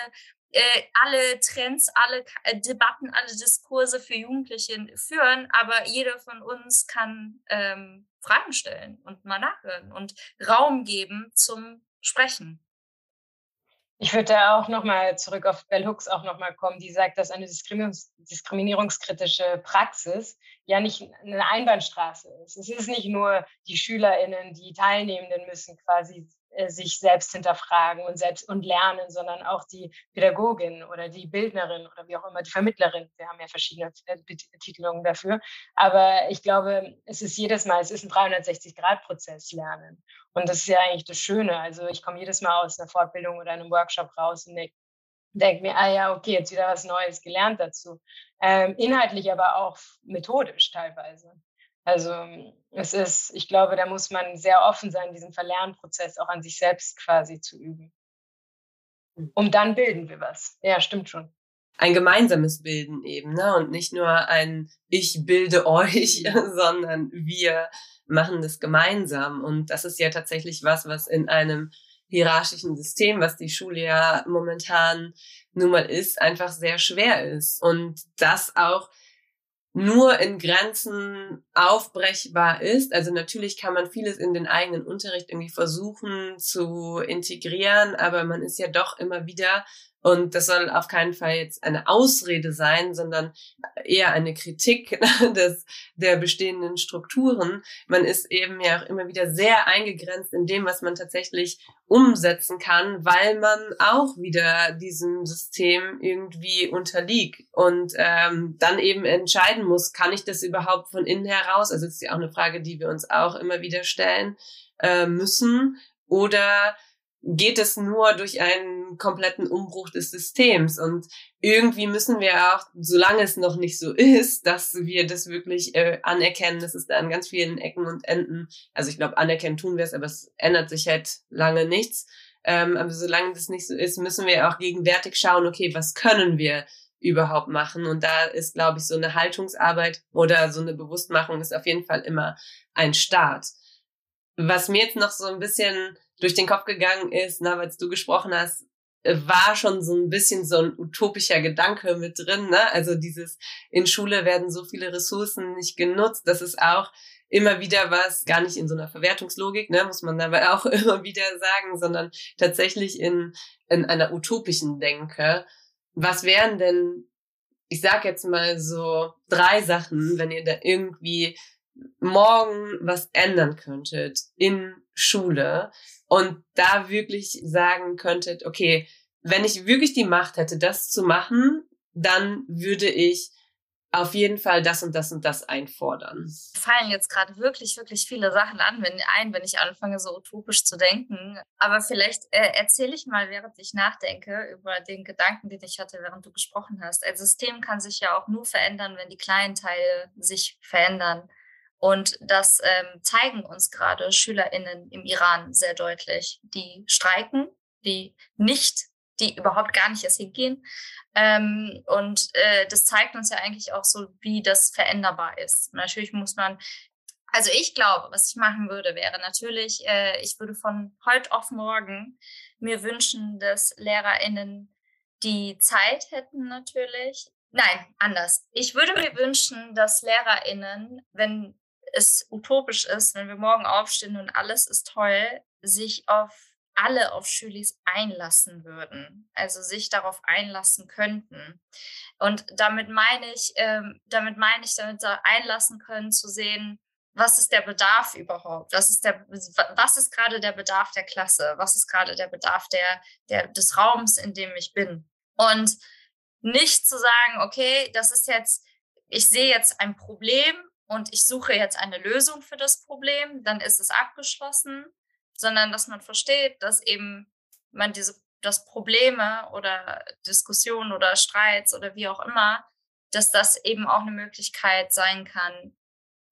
äh, alle Trends, alle äh, Debatten, alle Diskurse für Jugendliche führen, aber jeder von uns kann ähm, Fragen stellen und mal nachhören und Raum geben zum Sprechen. Ich würde da auch nochmal zurück auf Bell Hooks auch nochmal kommen, die sagt, dass eine Diskriminierungs diskriminierungskritische Praxis ja nicht eine Einbahnstraße ist. Es ist nicht nur die SchülerInnen, die Teilnehmenden müssen quasi sich selbst hinterfragen und selbst und lernen, sondern auch die Pädagogin oder die Bildnerin oder wie auch immer, die Vermittlerin. Wir haben ja verschiedene äh, Betitelungen dafür. Aber ich glaube, es ist jedes Mal, es ist ein 360-Grad-Prozess lernen. Und das ist ja eigentlich das Schöne. Also ich komme jedes Mal aus einer Fortbildung oder einem Workshop raus und denke mir, ah ja, okay, jetzt wieder was Neues gelernt dazu. Ähm, inhaltlich, aber auch methodisch teilweise. Also es ist, ich glaube, da muss man sehr offen sein, diesen Verlernprozess auch an sich selbst quasi zu üben. Hm. Um dann bilden wir was. Ja, stimmt schon. Ein gemeinsames Bilden eben, ne? Und nicht nur ein Ich bilde euch, sondern wir machen das gemeinsam. Und das ist ja tatsächlich was, was in einem hierarchischen System, was die Schule ja momentan nun mal ist, einfach sehr schwer ist. Und das auch nur in Grenzen aufbrechbar ist. Also natürlich kann man vieles in den eigenen Unterricht irgendwie versuchen zu integrieren, aber man ist ja doch immer wieder und das soll auf keinen Fall jetzt eine Ausrede sein, sondern eher eine Kritik des, der bestehenden Strukturen. Man ist eben ja auch immer wieder sehr eingegrenzt in dem, was man tatsächlich umsetzen kann, weil man auch wieder diesem System irgendwie unterliegt und ähm, dann eben entscheiden muss, kann ich das überhaupt von innen heraus? Also das ist ja auch eine Frage, die wir uns auch immer wieder stellen äh, müssen. Oder geht es nur durch einen kompletten Umbruch des Systems. Und irgendwie müssen wir auch, solange es noch nicht so ist, dass wir das wirklich äh, anerkennen, dass es da an ganz vielen Ecken und Enden, also ich glaube, anerkennen tun wir es, aber es ändert sich halt lange nichts. Ähm, aber solange das nicht so ist, müssen wir auch gegenwärtig schauen, okay, was können wir überhaupt machen? Und da ist, glaube ich, so eine Haltungsarbeit oder so eine Bewusstmachung ist auf jeden Fall immer ein Start. Was mir jetzt noch so ein bisschen durch den Kopf gegangen ist, na, als du gesprochen hast, äh, war schon so ein bisschen so ein utopischer Gedanke mit drin. Ne? Also dieses, in Schule werden so viele Ressourcen nicht genutzt. Das ist auch immer wieder was, gar nicht in so einer Verwertungslogik, ne, muss man dabei auch immer wieder sagen, sondern tatsächlich in, in einer utopischen Denke. Was wären denn, ich sag jetzt mal so drei Sachen, wenn ihr da irgendwie morgen was ändern könntet in Schule und da wirklich sagen könntet, okay, wenn ich wirklich die Macht hätte, das zu machen, dann würde ich auf jeden Fall das und das und das einfordern. Fallen jetzt gerade wirklich, wirklich viele Sachen an, wenn, ein, wenn ich anfange, so utopisch zu denken. Aber vielleicht äh, erzähle ich mal, während ich nachdenke, über den Gedanken, den ich hatte, während du gesprochen hast. Ein System kann sich ja auch nur verändern, wenn die kleinen Teile sich verändern. Und das ähm, zeigen uns gerade SchülerInnen im Iran sehr deutlich. Die streiken, die nicht, die überhaupt gar nicht erst hingehen. Ähm, und äh, das zeigt uns ja eigentlich auch so, wie das veränderbar ist. Natürlich muss man also ich glaube, was ich machen würde, wäre natürlich, äh, ich würde von heute auf morgen mir wünschen, dass LehrerInnen die Zeit hätten natürlich. Nein, anders. Ich würde mir wünschen, dass LehrerInnen, wenn es utopisch ist, wenn wir morgen aufstehen und alles ist toll, sich auf alle auf Schülis einlassen würden, also sich darauf einlassen könnten. Und damit meine ich, ähm, damit meine ich, damit einlassen können zu sehen, was ist der Bedarf überhaupt? Was ist der, was ist gerade der Bedarf der Klasse? Was ist gerade der Bedarf der, der, des Raums, in dem ich bin? Und nicht zu sagen, okay, das ist jetzt, ich sehe jetzt ein Problem und ich suche jetzt eine Lösung für das Problem, dann ist es abgeschlossen, sondern dass man versteht, dass eben man diese, dass Probleme oder Diskussionen oder Streits oder wie auch immer, dass das eben auch eine Möglichkeit sein kann,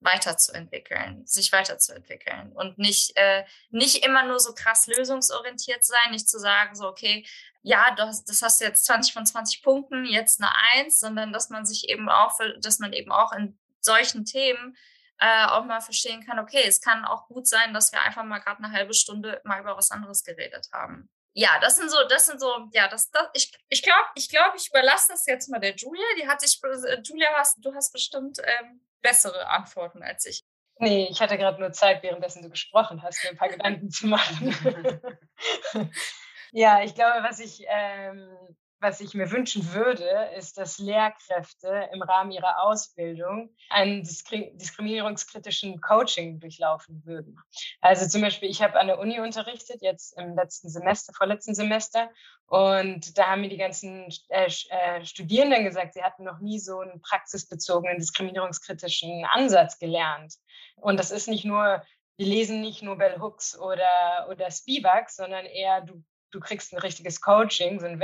weiterzuentwickeln, sich weiterzuentwickeln und nicht, äh, nicht immer nur so krass lösungsorientiert sein, nicht zu sagen, so, okay, ja, das, das hast du jetzt 20 von 20 Punkten, jetzt eine Eins, sondern dass man sich eben auch, dass man eben auch in solchen Themen äh, auch mal verstehen kann, okay, es kann auch gut sein, dass wir einfach mal gerade eine halbe Stunde mal über was anderes geredet haben. Ja, das sind so, das sind so, ja, das, das ich, ich glaube, ich glaube, ich überlasse das jetzt mal der Julia. Die hat sich, äh, Julia, hast, du hast bestimmt ähm, bessere Antworten als ich. Nee, ich hatte gerade nur Zeit, währenddessen du gesprochen hast, mir ein paar Gedanken zu machen. ja, ich glaube, was ich ähm, was ich mir wünschen würde, ist, dass Lehrkräfte im Rahmen ihrer Ausbildung einen diskriminierungskritischen Coaching durchlaufen würden. Also zum Beispiel, ich habe an der Uni unterrichtet, jetzt im letzten Semester, vorletzten Semester, und da haben mir die ganzen äh, äh, Studierenden gesagt, sie hatten noch nie so einen praxisbezogenen diskriminierungskritischen Ansatz gelernt. Und das ist nicht nur wir lesen nicht nur Bell Hooks oder, oder Spivak, sondern eher, du du kriegst ein richtiges Coaching, so ein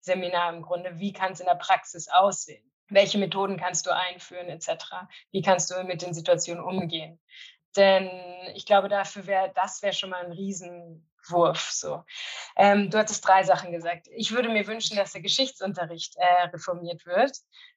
Werkstattseminar im Grunde. Wie kann es in der Praxis aussehen? Welche Methoden kannst du einführen, etc.? Wie kannst du mit den Situationen umgehen? Denn ich glaube, dafür wäre, das wäre schon mal ein Riesenwurf. So. Ähm, du hattest drei Sachen gesagt. Ich würde mir wünschen, dass der Geschichtsunterricht äh, reformiert wird.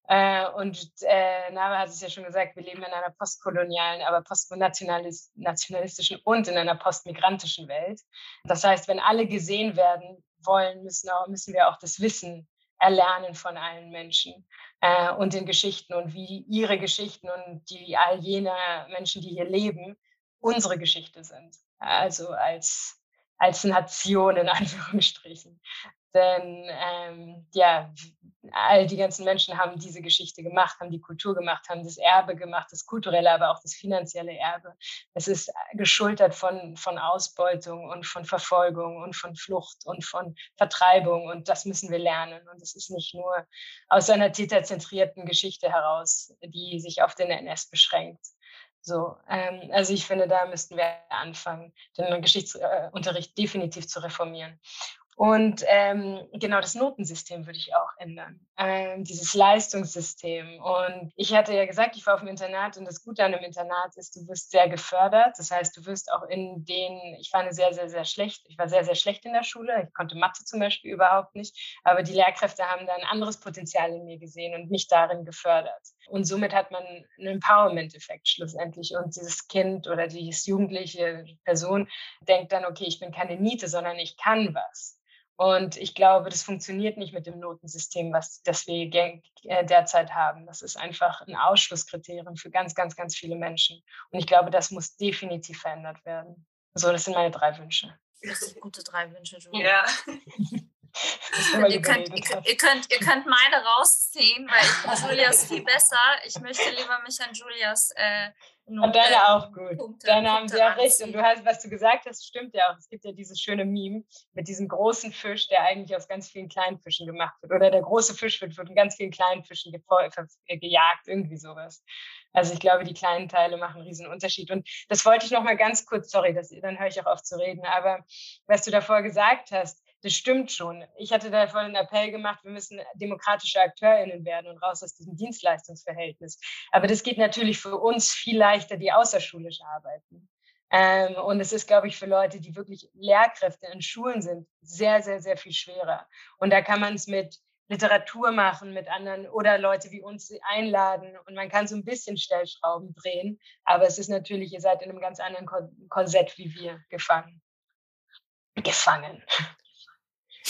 Äh, und äh, Nava hat es ja schon gesagt, wir leben in einer postkolonialen, aber postnationalistischen und in einer postmigrantischen Welt. Das heißt, wenn alle gesehen werden wollen, müssen, auch, müssen wir auch das Wissen erlernen von allen Menschen äh, und den Geschichten und wie ihre Geschichten und die all jener Menschen, die hier leben, unsere Geschichte sind. Also als, als Nation in Anführungsstrichen. Denn ähm, ja, all die ganzen Menschen haben diese Geschichte gemacht, haben die Kultur gemacht, haben das Erbe gemacht, das kulturelle, aber auch das finanzielle Erbe. Es ist geschultert von, von Ausbeutung und von Verfolgung und von Flucht und von Vertreibung. Und das müssen wir lernen. Und es ist nicht nur aus einer täterzentrierten Geschichte heraus, die sich auf den NS beschränkt. So, ähm, also ich finde, da müssten wir anfangen, den Geschichtsunterricht definitiv zu reformieren. Und ähm, genau das Notensystem würde ich auch ändern, ähm, dieses Leistungssystem. Und ich hatte ja gesagt, ich war auf dem Internat und das Gute an dem Internat ist, du wirst sehr gefördert. Das heißt, du wirst auch in den, ich war eine sehr, sehr, sehr schlecht, ich war sehr, sehr schlecht in der Schule. Ich konnte Mathe zum Beispiel überhaupt nicht, aber die Lehrkräfte haben da ein anderes Potenzial in mir gesehen und mich darin gefördert. Und somit hat man einen Empowerment-Effekt schlussendlich. Und dieses Kind oder diese jugendliche Person denkt dann, okay, ich bin keine Niete, sondern ich kann was. Und ich glaube, das funktioniert nicht mit dem Notensystem, was das wir äh, derzeit haben. Das ist einfach ein Ausschlusskriterium für ganz, ganz, ganz viele Menschen. Und ich glaube, das muss definitiv verändert werden. So, das sind meine drei Wünsche. Das sind gute drei Wünsche, Julia. Ja. ihr, könnt, ihr, könnt, ihr könnt meine rausziehen, weil ich bin Julias viel besser. Ich möchte lieber mich an Julias äh, und deine auch gut. Punkte, deine haben sehr recht. Und du hast, was du gesagt hast, stimmt ja auch. Es gibt ja dieses schöne Meme mit diesem großen Fisch, der eigentlich aus ganz vielen kleinen Fischen gemacht wird. Oder der große Fisch wird von ganz vielen kleinen Fischen äh, gejagt, irgendwie sowas. Also ich glaube, die kleinen Teile machen einen riesen Unterschied. Und das wollte ich noch mal ganz kurz, sorry, das, dann höre ich auch auf zu reden, aber was du davor gesagt hast, das stimmt schon. Ich hatte da vorhin einen Appell gemacht, wir müssen demokratische AkteurInnen werden und raus aus diesem Dienstleistungsverhältnis. Aber das geht natürlich für uns viel leichter, die außerschulisch arbeiten. Ähm, und es ist, glaube ich, für Leute, die wirklich Lehrkräfte in Schulen sind, sehr, sehr, sehr viel schwerer. Und da kann man es mit Literatur machen mit anderen oder Leute wie uns einladen und man kann so ein bisschen Stellschrauben drehen, aber es ist natürlich, ihr seid in einem ganz anderen Korsett wie wir gefangen. Gefangen.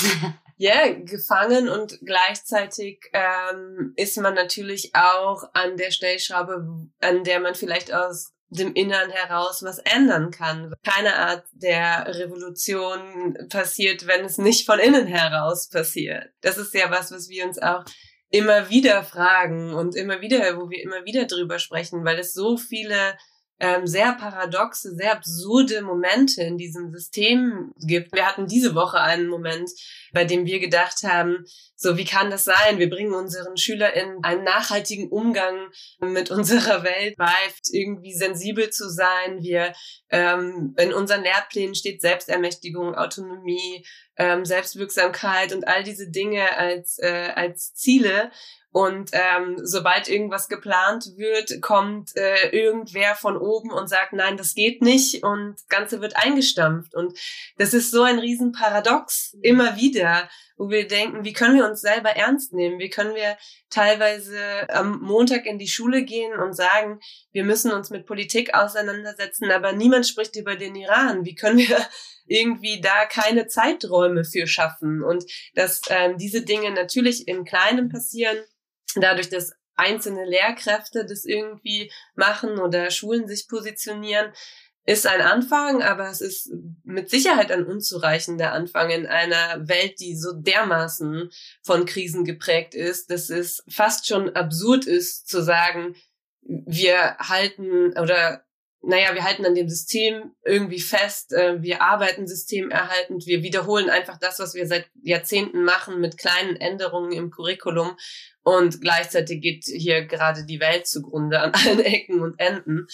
Ja, yeah, gefangen und gleichzeitig ähm, ist man natürlich auch an der Stellschraube, an der man vielleicht aus dem Innern heraus was ändern kann. Keine Art der Revolution passiert, wenn es nicht von innen heraus passiert. Das ist ja was, was wir uns auch immer wieder fragen und immer wieder, wo wir immer wieder drüber sprechen, weil es so viele ähm, sehr paradoxe, sehr absurde Momente in diesem System gibt. Wir hatten diese Woche einen Moment, bei dem wir gedacht haben, so wie kann das sein? Wir bringen unseren SchülerInnen einen nachhaltigen Umgang mit unserer Welt bei, irgendwie sensibel zu sein. Wir ähm, in unseren Lehrplänen steht Selbstermächtigung, Autonomie, ähm, Selbstwirksamkeit und all diese Dinge als äh, als Ziele. Und ähm, sobald irgendwas geplant wird, kommt äh, irgendwer von oben und sagt, nein, das geht nicht und das Ganze wird eingestampft. Und das ist so ein Riesenparadox immer wieder, wo wir denken, wie können wir uns selber ernst nehmen? Wie können wir teilweise am Montag in die Schule gehen und sagen, wir müssen uns mit Politik auseinandersetzen, aber niemand spricht über den Iran. Wie können wir irgendwie da keine Zeiträume für schaffen? Und dass ähm, diese Dinge natürlich im Kleinen passieren, dadurch, dass einzelne Lehrkräfte das irgendwie machen oder Schulen sich positionieren, ist ein Anfang, aber es ist mit Sicherheit ein unzureichender Anfang in einer Welt, die so dermaßen von Krisen geprägt ist, dass es fast schon absurd ist zu sagen, wir halten oder naja, wir halten an dem System irgendwie fest, äh, wir arbeiten systemerhaltend, wir wiederholen einfach das, was wir seit Jahrzehnten machen mit kleinen Änderungen im Curriculum und gleichzeitig geht hier gerade die Welt zugrunde an allen Ecken und Enden.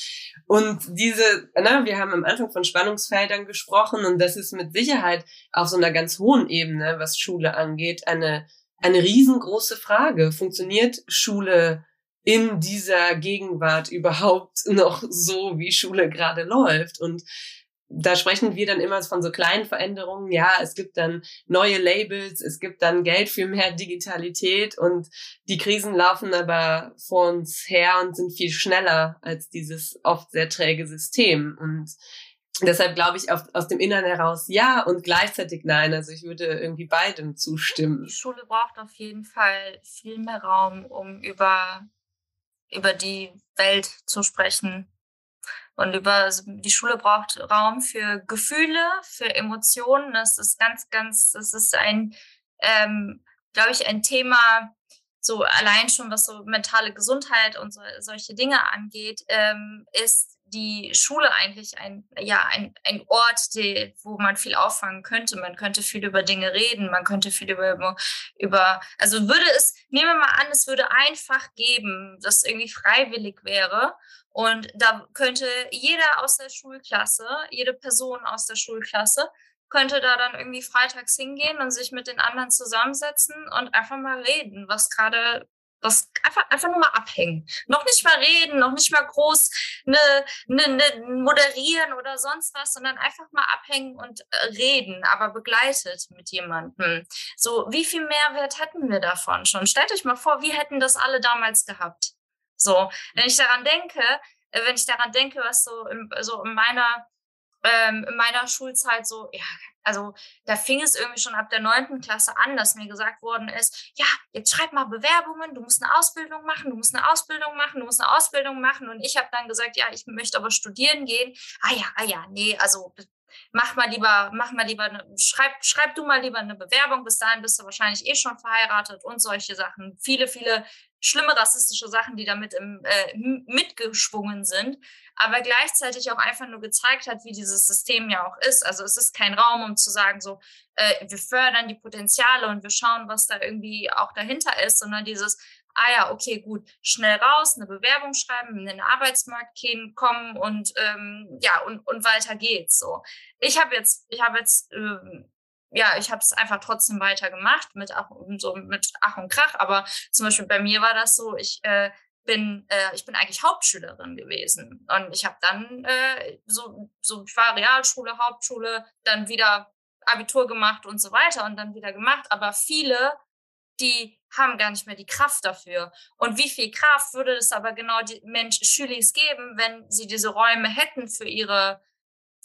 Und diese, na, wir haben am Anfang von Spannungsfeldern gesprochen und das ist mit Sicherheit auf so einer ganz hohen Ebene, was Schule angeht, eine, eine riesengroße Frage. Funktioniert Schule in dieser Gegenwart überhaupt noch so, wie Schule gerade läuft? Und da sprechen wir dann immer von so kleinen Veränderungen. Ja, es gibt dann neue Labels, es gibt dann Geld für mehr Digitalität und die Krisen laufen aber vor uns her und sind viel schneller als dieses oft sehr träge System. Und deshalb glaube ich auf, aus dem Innern heraus ja und gleichzeitig nein. Also ich würde irgendwie beidem zustimmen. Die Schule braucht auf jeden Fall viel mehr Raum, um über, über die Welt zu sprechen und über die Schule braucht Raum für Gefühle, für Emotionen. Das ist ganz, ganz, das ist ein, ähm, glaube ich, ein Thema, so allein schon was so mentale Gesundheit und so, solche Dinge angeht, ähm, ist die Schule eigentlich ein, ja, ein, ein Ort, die, wo man viel auffangen könnte. Man könnte viel über Dinge reden, man könnte viel über, über, also würde es, nehmen wir mal an, es würde einfach geben, das irgendwie freiwillig wäre. Und da könnte jeder aus der Schulklasse, jede Person aus der Schulklasse, könnte da dann irgendwie freitags hingehen und sich mit den anderen zusammensetzen und einfach mal reden, was gerade das einfach, einfach nur mal abhängen. Noch nicht mal reden, noch nicht mal groß ne, ne, ne, moderieren oder sonst was, sondern einfach mal abhängen und äh, reden, aber begleitet mit jemandem. So, wie viel Mehrwert hätten wir davon schon? Stellt euch mal vor, wir hätten das alle damals gehabt. So, wenn ich daran denke, äh, wenn ich daran denke, was so, in, so in meiner ähm, in meiner Schulzeit so, ja, also da fing es irgendwie schon ab der neunten Klasse an, dass mir gesagt worden ist, ja, jetzt schreib mal Bewerbungen, du musst eine Ausbildung machen, du musst eine Ausbildung machen, du musst eine Ausbildung machen. Und ich habe dann gesagt, ja, ich möchte aber studieren gehen. Ah ja, ah ja, nee, also mach mal lieber, mach mal lieber, eine, schreib, schreib du mal lieber eine Bewerbung. Bis dahin bist du wahrscheinlich eh schon verheiratet und solche Sachen. Viele, viele schlimme rassistische Sachen, die damit im, äh, mitgeschwungen sind, aber gleichzeitig auch einfach nur gezeigt hat, wie dieses System ja auch ist. Also es ist kein Raum, um zu sagen, so, äh, wir fördern die Potenziale und wir schauen, was da irgendwie auch dahinter ist, sondern dieses, ah ja, okay, gut, schnell raus, eine Bewerbung schreiben, in den Arbeitsmarkt gehen, kommen und ähm, ja, und, und weiter geht's so. Ich habe jetzt, ich habe jetzt ähm, ja, ich habe es einfach trotzdem weitergemacht mit Ach, so mit Ach und Krach. Aber zum Beispiel bei mir war das so, ich äh, bin äh, ich bin eigentlich Hauptschülerin gewesen und ich habe dann äh, so so ich war Realschule, Hauptschule, dann wieder Abitur gemacht und so weiter und dann wieder gemacht. Aber viele die haben gar nicht mehr die Kraft dafür. Und wie viel Kraft würde es aber genau die Mensch Schülis geben, wenn sie diese Räume hätten für ihre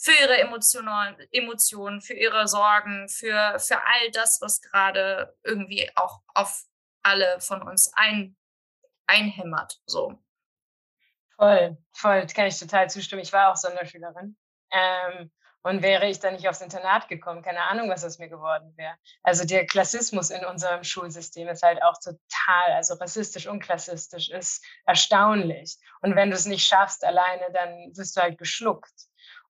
für ihre Emotionen, für ihre Sorgen, für, für all das, was gerade irgendwie auch auf alle von uns ein, einhämmert. So. Voll, voll, das kann ich total zustimmen. Ich war auch Sonderschülerin. Ähm, und wäre ich dann nicht aufs Internat gekommen, keine Ahnung, was aus mir geworden wäre. Also der Klassismus in unserem Schulsystem ist halt auch total, also rassistisch und klassistisch, ist erstaunlich. Und wenn du es nicht schaffst alleine, dann wirst du halt geschluckt.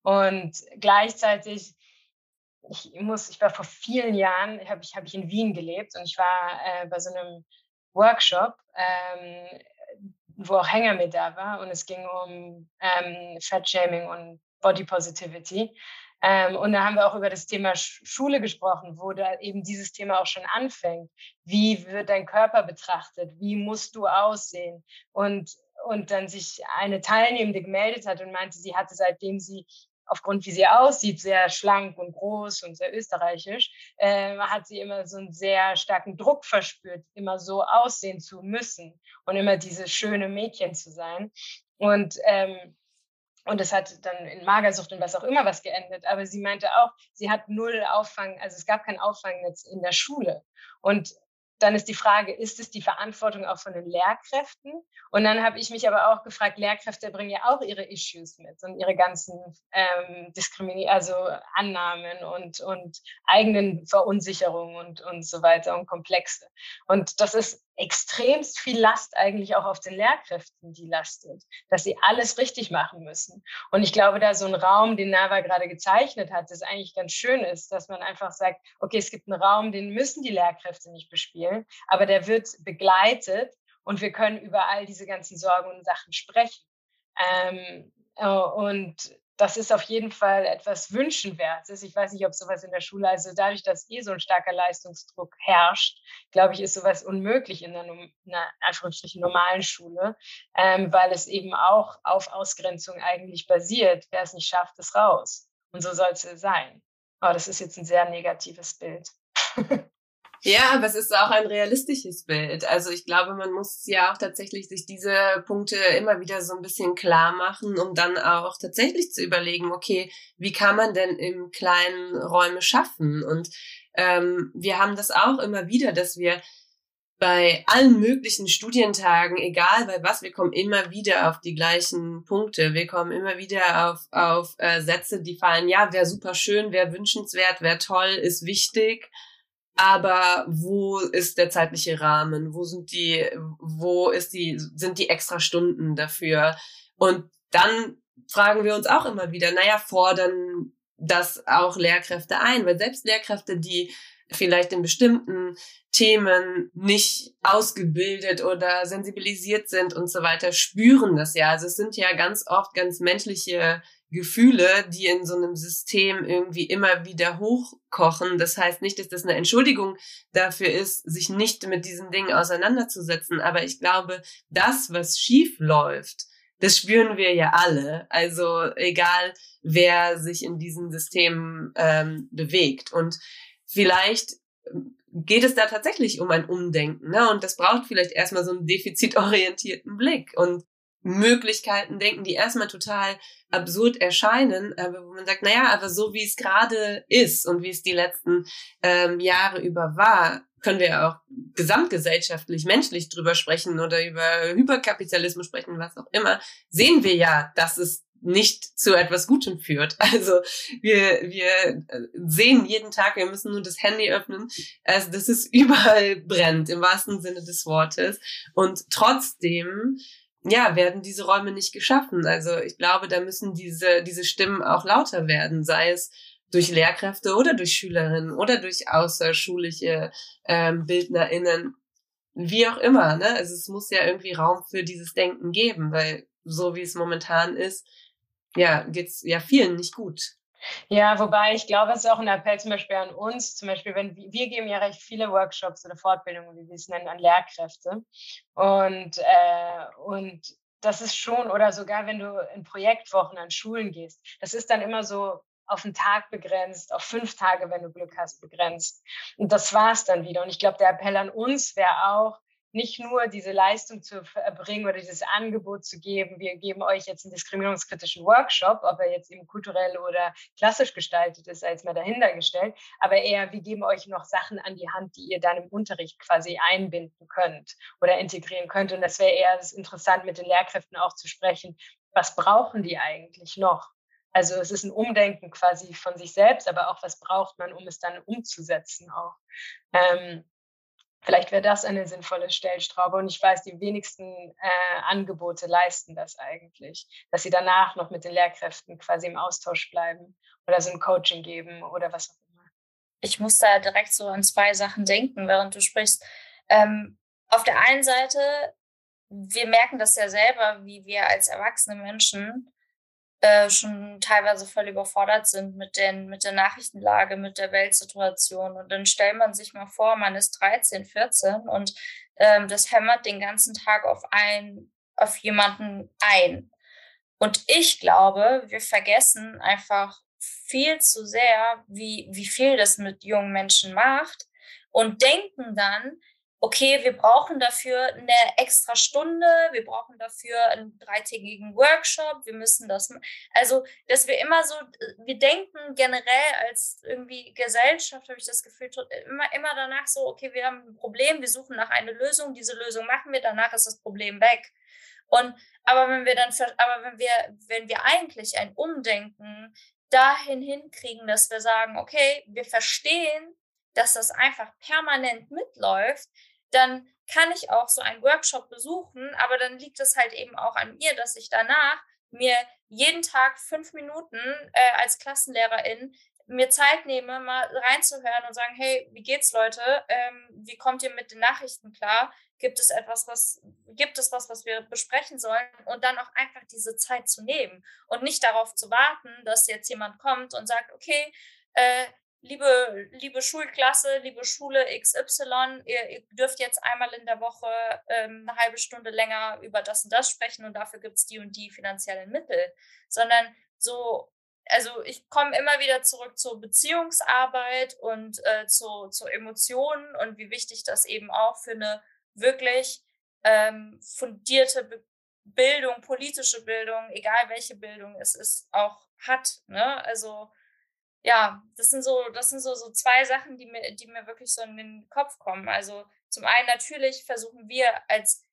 Und gleichzeitig, ich muss, ich war vor vielen Jahren, habe ich, hab ich in Wien gelebt und ich war äh, bei so einem Workshop, ähm, wo auch Hänger mit da war und es ging um ähm, Fat Shaming und Body Positivity. Ähm, und da haben wir auch über das Thema Schule gesprochen, wo da eben dieses Thema auch schon anfängt. Wie wird dein Körper betrachtet? Wie musst du aussehen? Und, und dann sich eine Teilnehmende gemeldet hat und meinte, sie hatte seitdem sie aufgrund wie sie aussieht, sehr schlank und groß und sehr österreichisch, äh, hat sie immer so einen sehr starken Druck verspürt, immer so aussehen zu müssen und immer dieses schöne Mädchen zu sein. Und ähm, und es hat dann in Magersucht und was auch immer was geendet. Aber sie meinte auch, sie hat null Auffang, also es gab kein Auffangnetz in der Schule. Und dann ist die Frage, ist es die Verantwortung auch von den Lehrkräften? Und dann habe ich mich aber auch gefragt, Lehrkräfte bringen ja auch ihre Issues mit und ihre ganzen ähm, Diskrimini also Annahmen und, und eigenen Verunsicherungen und, und so weiter und Komplexe. Und das ist extremst viel Last eigentlich auch auf den Lehrkräften, die lastet, dass sie alles richtig machen müssen. Und ich glaube, da so ein Raum, den Nava gerade gezeichnet hat, das eigentlich ganz schön ist, dass man einfach sagt, okay, es gibt einen Raum, den müssen die Lehrkräfte nicht bespielen, aber der wird begleitet und wir können über all diese ganzen Sorgen und Sachen sprechen. Ähm, äh, und das ist auf jeden Fall etwas Wünschenwertes. Ich weiß nicht, ob sowas in der Schule, also dadurch, dass eh so ein starker Leistungsdruck herrscht, glaube ich, ist sowas unmöglich in einer, einer Anführungsstrichen normalen Schule, ähm, weil es eben auch auf Ausgrenzung eigentlich basiert. Wer es nicht schafft, ist raus. Und so soll es sein. Aber das ist jetzt ein sehr negatives Bild. Ja, aber es ist auch ein realistisches Bild. Also ich glaube, man muss ja auch tatsächlich sich diese Punkte immer wieder so ein bisschen klar machen, um dann auch tatsächlich zu überlegen, okay, wie kann man denn im kleinen Räume schaffen? Und ähm, wir haben das auch immer wieder, dass wir bei allen möglichen Studientagen, egal bei was, wir kommen immer wieder auf die gleichen Punkte. Wir kommen immer wieder auf, auf äh, Sätze, die fallen, ja, wäre super schön, wäre wünschenswert, wäre toll, ist wichtig aber wo ist der zeitliche Rahmen? Wo sind die, wo ist die, sind die extra Stunden dafür? Und dann fragen wir uns auch immer wieder, naja, fordern das auch Lehrkräfte ein, weil selbst Lehrkräfte, die vielleicht in bestimmten Themen nicht ausgebildet oder sensibilisiert sind und so weiter, spüren das ja. Also es sind ja ganz oft ganz menschliche Gefühle, die in so einem System irgendwie immer wieder hochkochen. Das heißt nicht, dass das eine Entschuldigung dafür ist, sich nicht mit diesen Dingen auseinanderzusetzen. Aber ich glaube, das, was schief läuft, das spüren wir ja alle. Also egal, wer sich in diesen Systemen ähm, bewegt. Und vielleicht ähm, geht es da tatsächlich um ein Umdenken. Ne? Und das braucht vielleicht erstmal so einen defizitorientierten Blick. Und Möglichkeiten denken, die erstmal total absurd erscheinen, aber wo man sagt, naja, aber so wie es gerade ist und wie es die letzten ähm, Jahre über war, können wir ja auch gesamtgesellschaftlich, menschlich drüber sprechen oder über Hyperkapitalismus sprechen, was auch immer, sehen wir ja, dass es nicht zu etwas Gutem führt. Also wir, wir sehen jeden Tag, wir müssen nur das Handy öffnen, also dass es überall brennt, im wahrsten Sinne des Wortes. Und trotzdem ja, werden diese Räume nicht geschaffen. Also ich glaube, da müssen diese, diese Stimmen auch lauter werden, sei es durch Lehrkräfte oder durch Schülerinnen oder durch außerschulische ähm, BildnerInnen, wie auch immer. Ne? Also es muss ja irgendwie Raum für dieses Denken geben, weil so wie es momentan ist, ja, geht's ja vielen nicht gut. Ja, wobei ich glaube, es ist auch ein Appell zum Beispiel an uns, zum Beispiel, wenn wir geben ja recht viele Workshops oder Fortbildungen, wie wir es nennen, an Lehrkräfte. Und, äh, und das ist schon, oder sogar wenn du in Projektwochen an Schulen gehst, das ist dann immer so auf einen Tag begrenzt, auf fünf Tage, wenn du Glück hast, begrenzt. Und das war es dann wieder. Und ich glaube, der Appell an uns wäre auch, nicht nur diese Leistung zu erbringen oder dieses Angebot zu geben, wir geben euch jetzt einen diskriminierungskritischen Workshop, ob er jetzt eben kulturell oder klassisch gestaltet ist, als mal dahinter gestellt, aber eher, wir geben euch noch Sachen an die Hand, die ihr dann im Unterricht quasi einbinden könnt oder integrieren könnt. Und das wäre eher das interessant, mit den Lehrkräften auch zu sprechen, was brauchen die eigentlich noch? Also es ist ein Umdenken quasi von sich selbst, aber auch was braucht man, um es dann umzusetzen auch. Ähm, Vielleicht wäre das eine sinnvolle Stellstraube. Und ich weiß, die wenigsten äh, Angebote leisten das eigentlich, dass sie danach noch mit den Lehrkräften quasi im Austausch bleiben oder so ein Coaching geben oder was auch immer. Ich muss da direkt so an zwei Sachen denken, während du sprichst. Ähm, auf der einen Seite, wir merken das ja selber, wie wir als erwachsene Menschen äh, schon teilweise voll überfordert sind mit, den, mit der Nachrichtenlage, mit der Weltsituation. Und dann stellt man sich mal vor, man ist 13, 14 und ähm, das hämmert den ganzen Tag auf einen, auf jemanden ein. Und ich glaube, wir vergessen einfach viel zu sehr, wie, wie viel das mit jungen Menschen macht und denken dann, okay, wir brauchen dafür eine extra Stunde, wir brauchen dafür einen dreitägigen Workshop, wir müssen das, also, dass wir immer so, wir denken generell als irgendwie Gesellschaft, habe ich das Gefühl, immer, immer danach so, okay, wir haben ein Problem, wir suchen nach einer Lösung, diese Lösung machen wir, danach ist das Problem weg. Und, aber wenn wir dann, aber wenn wir, wenn wir eigentlich ein Umdenken dahin hinkriegen, dass wir sagen, okay, wir verstehen, dass das einfach permanent mitläuft, dann kann ich auch so einen Workshop besuchen, aber dann liegt es halt eben auch an mir, dass ich danach mir jeden Tag fünf Minuten äh, als Klassenlehrerin mir Zeit nehme, mal reinzuhören und sagen, hey, wie geht's Leute? Ähm, wie kommt ihr mit den Nachrichten klar? Gibt es etwas, was, gibt es was, was wir besprechen sollen? Und dann auch einfach diese Zeit zu nehmen und nicht darauf zu warten, dass jetzt jemand kommt und sagt, okay, äh, liebe, liebe Schulklasse, liebe Schule XY, ihr, ihr dürft jetzt einmal in der Woche ähm, eine halbe Stunde länger über das und das sprechen und dafür gibt es die und die finanziellen Mittel, sondern so, also ich komme immer wieder zurück zur Beziehungsarbeit und äh, zu, zu Emotionen und wie wichtig das eben auch für eine wirklich ähm, fundierte Be Bildung, politische Bildung, egal welche Bildung es ist, auch hat. Ne? Also ja, das sind so, das sind so, so zwei Sachen, die mir, die mir wirklich so in den Kopf kommen. Also zum einen natürlich versuchen wir als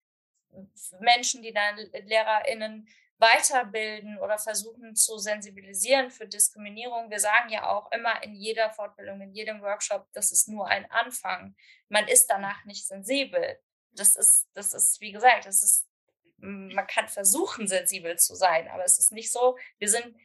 Menschen, die dann LehrerInnen weiterbilden oder versuchen zu sensibilisieren für Diskriminierung. Wir sagen ja auch immer in jeder Fortbildung, in jedem Workshop, das ist nur ein Anfang. Man ist danach nicht sensibel. Das ist, das ist, wie gesagt, das ist, man kann versuchen, sensibel zu sein, aber es ist nicht so, wir sind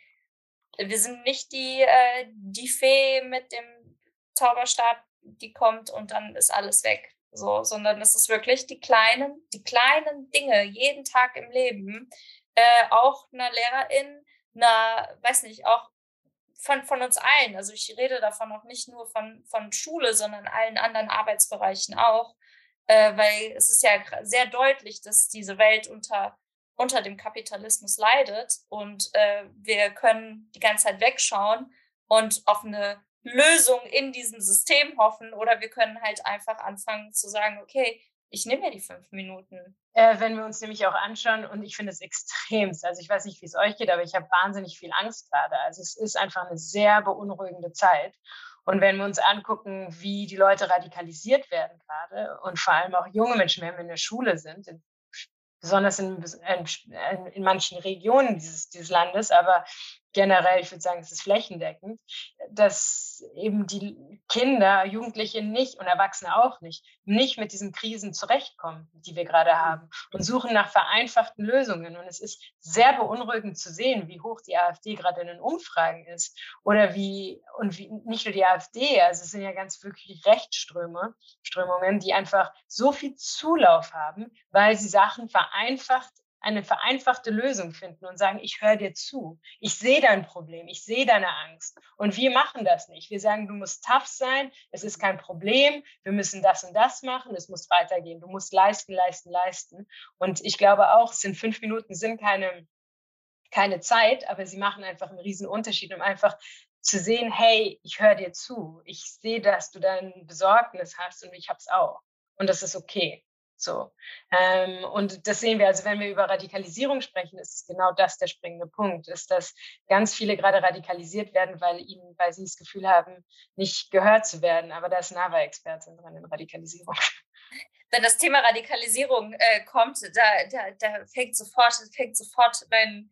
wir sind nicht die, äh, die Fee mit dem Zauberstab, die kommt und dann ist alles weg. So, sondern es ist wirklich die kleinen, die kleinen Dinge jeden Tag im Leben. Äh, auch einer Lehrerin, einer, weiß nicht, auch von, von uns allen. Also ich rede davon auch nicht nur von, von Schule, sondern allen anderen Arbeitsbereichen auch. Äh, weil es ist ja sehr deutlich, dass diese Welt unter unter dem Kapitalismus leidet und äh, wir können die ganze Zeit wegschauen und auf eine Lösung in diesem System hoffen oder wir können halt einfach anfangen zu sagen, okay, ich nehme mir die fünf Minuten. Äh, wenn wir uns nämlich auch anschauen, und ich finde es extremst, also ich weiß nicht, wie es euch geht, aber ich habe wahnsinnig viel Angst gerade. Also es ist einfach eine sehr beunruhigende Zeit. Und wenn wir uns angucken, wie die Leute radikalisiert werden gerade und vor allem auch junge Menschen, wenn wir in der Schule sind, in besonders in, in, in manchen Regionen dieses, dieses Landes, aber generell, ich würde sagen, es ist flächendeckend, dass eben die Kinder, Jugendliche nicht und Erwachsene auch nicht, nicht mit diesen Krisen zurechtkommen, die wir gerade mhm. haben und suchen nach vereinfachten Lösungen. Und es ist sehr beunruhigend zu sehen, wie hoch die AfD gerade in den Umfragen ist oder wie, und wie, nicht nur die AfD, also es sind ja ganz wirklich Rechtsströme, Strömungen, die einfach so viel Zulauf haben, weil sie Sachen vereinfacht eine vereinfachte Lösung finden und sagen, ich höre dir zu, ich sehe dein Problem, ich sehe deine Angst. Und wir machen das nicht. Wir sagen, du musst tough sein, es ist kein Problem, wir müssen das und das machen, es muss weitergehen, du musst leisten, leisten, leisten. Und ich glaube auch, es sind fünf Minuten, sind keine, keine Zeit, aber sie machen einfach einen riesen Unterschied, um einfach zu sehen, hey, ich höre dir zu, ich sehe, dass du dein Besorgnis hast und ich habe es auch. Und das ist okay. So. Ähm, und das sehen wir, also wenn wir über Radikalisierung sprechen, ist es genau das der springende Punkt, ist, dass ganz viele gerade radikalisiert werden, weil ihnen, weil sie das Gefühl haben, nicht gehört zu werden. Aber da ist Nava-Expertin dran in Radikalisierung. Wenn das Thema Radikalisierung äh, kommt, da, da, da fängt sofort, fängt sofort mein,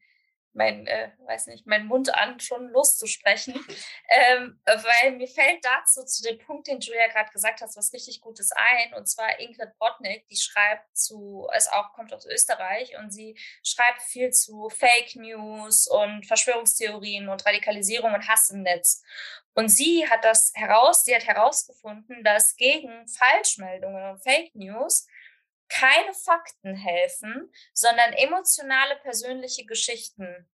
mein, äh, weiß nicht, mein Mund an, schon loszusprechen, ähm, weil mir fällt dazu zu dem Punkt, den Julia gerade gesagt hast, was richtig Gutes ein, und zwar Ingrid Botnick, die schreibt zu, es auch kommt aus Österreich und sie schreibt viel zu Fake News und Verschwörungstheorien und Radikalisierung und Hass im Netz. Und sie hat das heraus, sie hat herausgefunden, dass gegen Falschmeldungen und Fake News keine Fakten helfen, sondern emotionale persönliche Geschichten.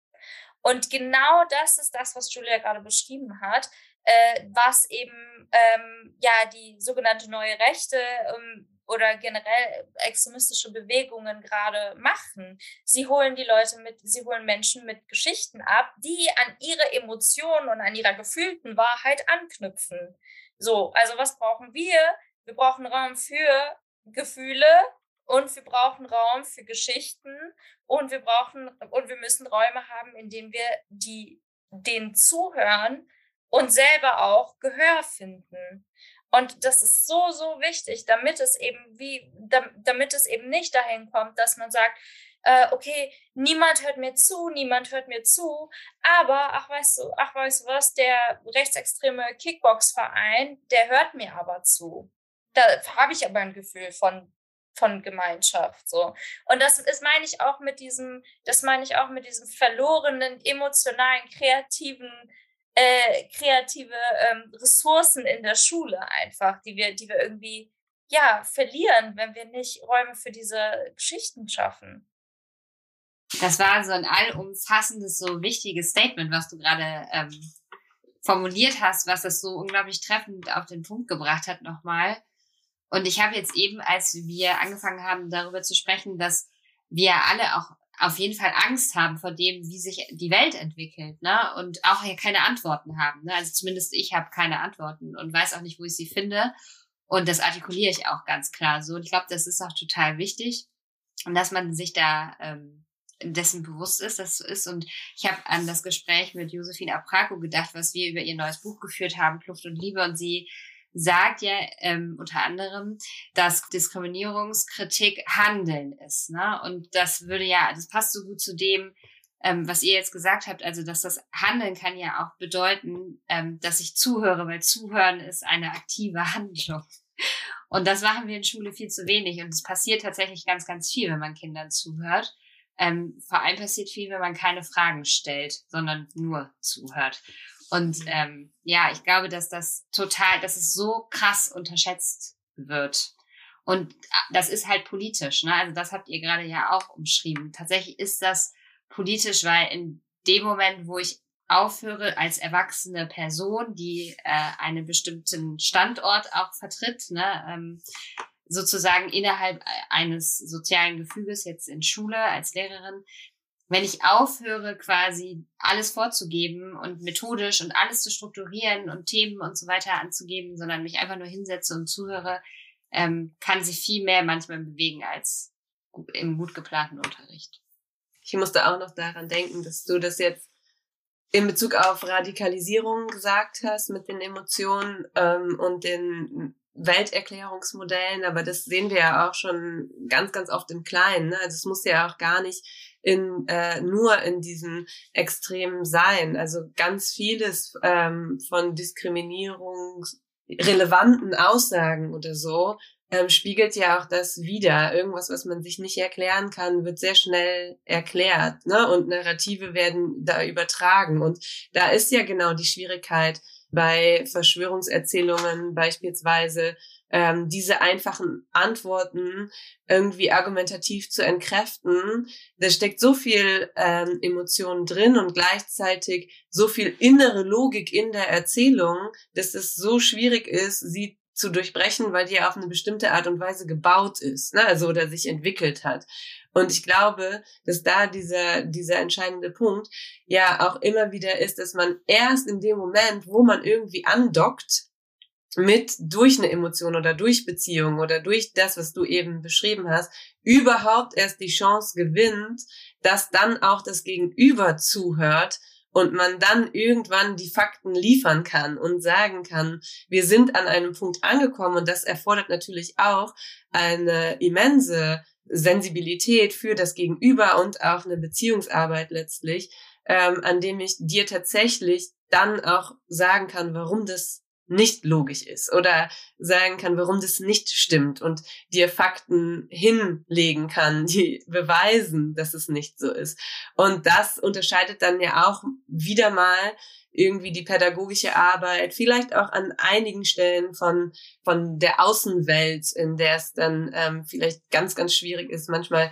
Und genau das ist das, was Julia gerade beschrieben hat, äh, was eben ähm, ja die sogenannte neue Rechte ähm, oder generell extremistische Bewegungen gerade machen. Sie holen die Leute mit, sie holen Menschen mit Geschichten ab, die an ihre Emotionen und an ihrer gefühlten Wahrheit anknüpfen. So, also was brauchen wir? Wir brauchen Raum für Gefühle und wir brauchen Raum für Geschichten und wir brauchen und wir müssen Räume haben, in denen wir die den zuhören und selber auch Gehör finden. Und das ist so, so wichtig, damit es eben wie, damit es eben nicht dahin kommt, dass man sagt, äh, okay, niemand hört mir zu, niemand hört mir zu, aber ach weißt du, ach weißt du was, der rechtsextreme Kickbox-Verein, der hört mir aber zu. Da habe ich aber ein Gefühl von von Gemeinschaft so und das ist meine ich auch mit diesem das meine ich auch mit diesem verlorenen emotionalen kreativen äh, kreative ähm, Ressourcen in der Schule einfach, die wir, die wir irgendwie ja verlieren, wenn wir nicht Räume für diese Geschichten schaffen. Das war so ein allumfassendes, so wichtiges Statement, was du gerade ähm, formuliert hast, was das so unglaublich treffend auf den Punkt gebracht hat nochmal. Und ich habe jetzt eben, als wir angefangen haben, darüber zu sprechen, dass wir alle auch auf jeden Fall Angst haben vor dem, wie sich die Welt entwickelt, ne? Und auch ja keine Antworten haben. Ne? Also zumindest ich habe keine Antworten und weiß auch nicht, wo ich sie finde. Und das artikuliere ich auch ganz klar so. Und ich glaube, das ist auch total wichtig. Und dass man sich da ähm, dessen bewusst ist, dass so ist. Und ich habe an das Gespräch mit Josephine Apraco gedacht, was wir über ihr neues Buch geführt haben, Kluft und Liebe. Und sie sagt ja ähm, unter anderem, dass Diskriminierungskritik Handeln ist. Ne? Und das würde ja, das passt so gut zu dem, ähm, was ihr jetzt gesagt habt, also dass das Handeln kann ja auch bedeuten, ähm, dass ich zuhöre, weil Zuhören ist eine aktive Handlung. Und das machen wir in Schule viel zu wenig. Und es passiert tatsächlich ganz, ganz viel, wenn man Kindern zuhört. Ähm, vor allem passiert viel, wenn man keine Fragen stellt, sondern nur zuhört. Und mhm. ähm, ja, ich glaube, dass das total, dass es so krass unterschätzt wird. Und äh, das ist halt politisch, ne? Also das habt ihr gerade ja auch umschrieben. Tatsächlich ist das politisch, weil in dem Moment, wo ich aufhöre als erwachsene Person, die äh, einen bestimmten Standort auch vertritt, ne, ähm, sozusagen innerhalb äh, eines sozialen Gefüges, jetzt in Schule als Lehrerin, wenn ich aufhöre, quasi alles vorzugeben und methodisch und alles zu strukturieren und Themen und so weiter anzugeben, sondern mich einfach nur hinsetze und zuhöre, ähm, kann sich viel mehr manchmal bewegen als im gut geplanten Unterricht. Ich musste auch noch daran denken, dass du das jetzt in Bezug auf Radikalisierung gesagt hast mit den Emotionen ähm, und den Welterklärungsmodellen, aber das sehen wir ja auch schon ganz, ganz oft im Kleinen. Ne? Also es muss ja auch gar nicht in äh, nur in diesem Extremen sein. Also ganz vieles ähm, von diskriminierungsrelevanten Aussagen oder so ähm, spiegelt ja auch das wieder. Irgendwas, was man sich nicht erklären kann, wird sehr schnell erklärt, ne? Und Narrative werden da übertragen. Und da ist ja genau die Schwierigkeit bei Verschwörungserzählungen beispielsweise, ähm, diese einfachen Antworten irgendwie argumentativ zu entkräften. Da steckt so viel ähm, Emotion drin und gleichzeitig so viel innere Logik in der Erzählung, dass es so schwierig ist, sie zu durchbrechen, weil die auf eine bestimmte Art und Weise gebaut ist, ne? also oder sich entwickelt hat. Und ich glaube, dass da dieser, dieser entscheidende Punkt ja auch immer wieder ist, dass man erst in dem Moment, wo man irgendwie andockt, mit durch eine Emotion oder durch Beziehung oder durch das, was du eben beschrieben hast, überhaupt erst die Chance gewinnt, dass dann auch das Gegenüber zuhört und man dann irgendwann die Fakten liefern kann und sagen kann, wir sind an einem Punkt angekommen. Und das erfordert natürlich auch eine immense Sensibilität für das Gegenüber und auch eine Beziehungsarbeit letztlich, ähm, an dem ich dir tatsächlich dann auch sagen kann, warum das nicht logisch ist oder sagen kann, warum das nicht stimmt und dir Fakten hinlegen kann, die beweisen, dass es nicht so ist. Und das unterscheidet dann ja auch wieder mal irgendwie die pädagogische Arbeit, vielleicht auch an einigen Stellen von, von der Außenwelt, in der es dann ähm, vielleicht ganz, ganz schwierig ist, manchmal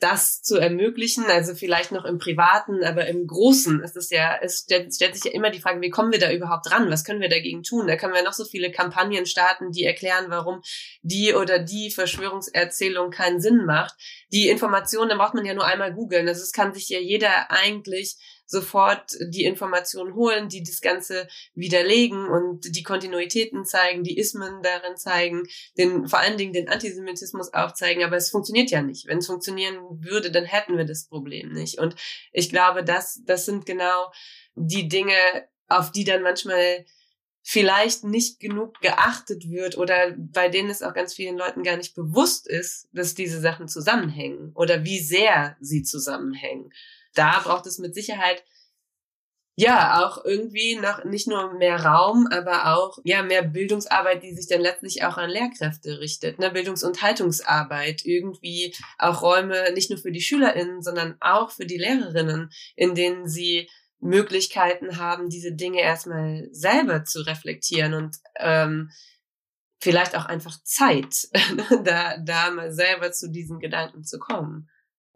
das zu ermöglichen, also vielleicht noch im Privaten, aber im Großen ist es ja, es stellt, stellt, sich ja immer die Frage, wie kommen wir da überhaupt dran? Was können wir dagegen tun? Da können wir noch so viele Kampagnen starten, die erklären, warum die oder die Verschwörungserzählung keinen Sinn macht. Die Informationen, da braucht man ja nur einmal googeln. Also es kann sich ja jeder eigentlich sofort die Informationen holen, die das Ganze widerlegen und die Kontinuitäten zeigen, die Ismen darin zeigen, den, vor allen Dingen den Antisemitismus aufzeigen. Aber es funktioniert ja nicht. Wenn es funktionieren würde, dann hätten wir das Problem nicht. Und ich glaube, das, das sind genau die Dinge, auf die dann manchmal vielleicht nicht genug geachtet wird oder bei denen es auch ganz vielen Leuten gar nicht bewusst ist, dass diese Sachen zusammenhängen oder wie sehr sie zusammenhängen da braucht es mit Sicherheit ja auch irgendwie noch nicht nur mehr Raum, aber auch ja mehr Bildungsarbeit, die sich dann letztlich auch an Lehrkräfte richtet, ne Bildungs- und Haltungsarbeit, irgendwie auch Räume nicht nur für die SchülerInnen, sondern auch für die Lehrerinnen, in denen sie Möglichkeiten haben, diese Dinge erstmal selber zu reflektieren und ähm, vielleicht auch einfach Zeit, da, da mal selber zu diesen Gedanken zu kommen.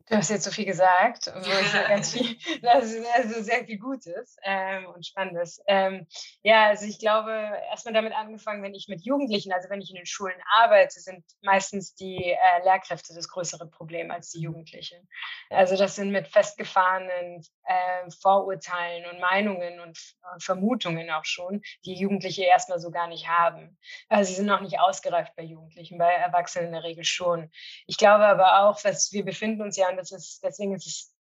Du hast jetzt so viel gesagt, wo ich ja ganz viel, ist also sehr viel Gutes ähm, und Spannendes. Ähm, ja, also ich glaube, erstmal damit angefangen, wenn ich mit Jugendlichen, also wenn ich in den Schulen arbeite, sind meistens die äh, Lehrkräfte das größere Problem als die Jugendlichen. Also das sind mit festgefahrenen äh, Vorurteilen und Meinungen und äh, Vermutungen auch schon, die Jugendliche erstmal so gar nicht haben. Also sie sind noch nicht ausgereift bei Jugendlichen, bei Erwachsenen in der Regel schon. Ich glaube aber auch, dass wir befinden uns ja das ist, deswegen ist es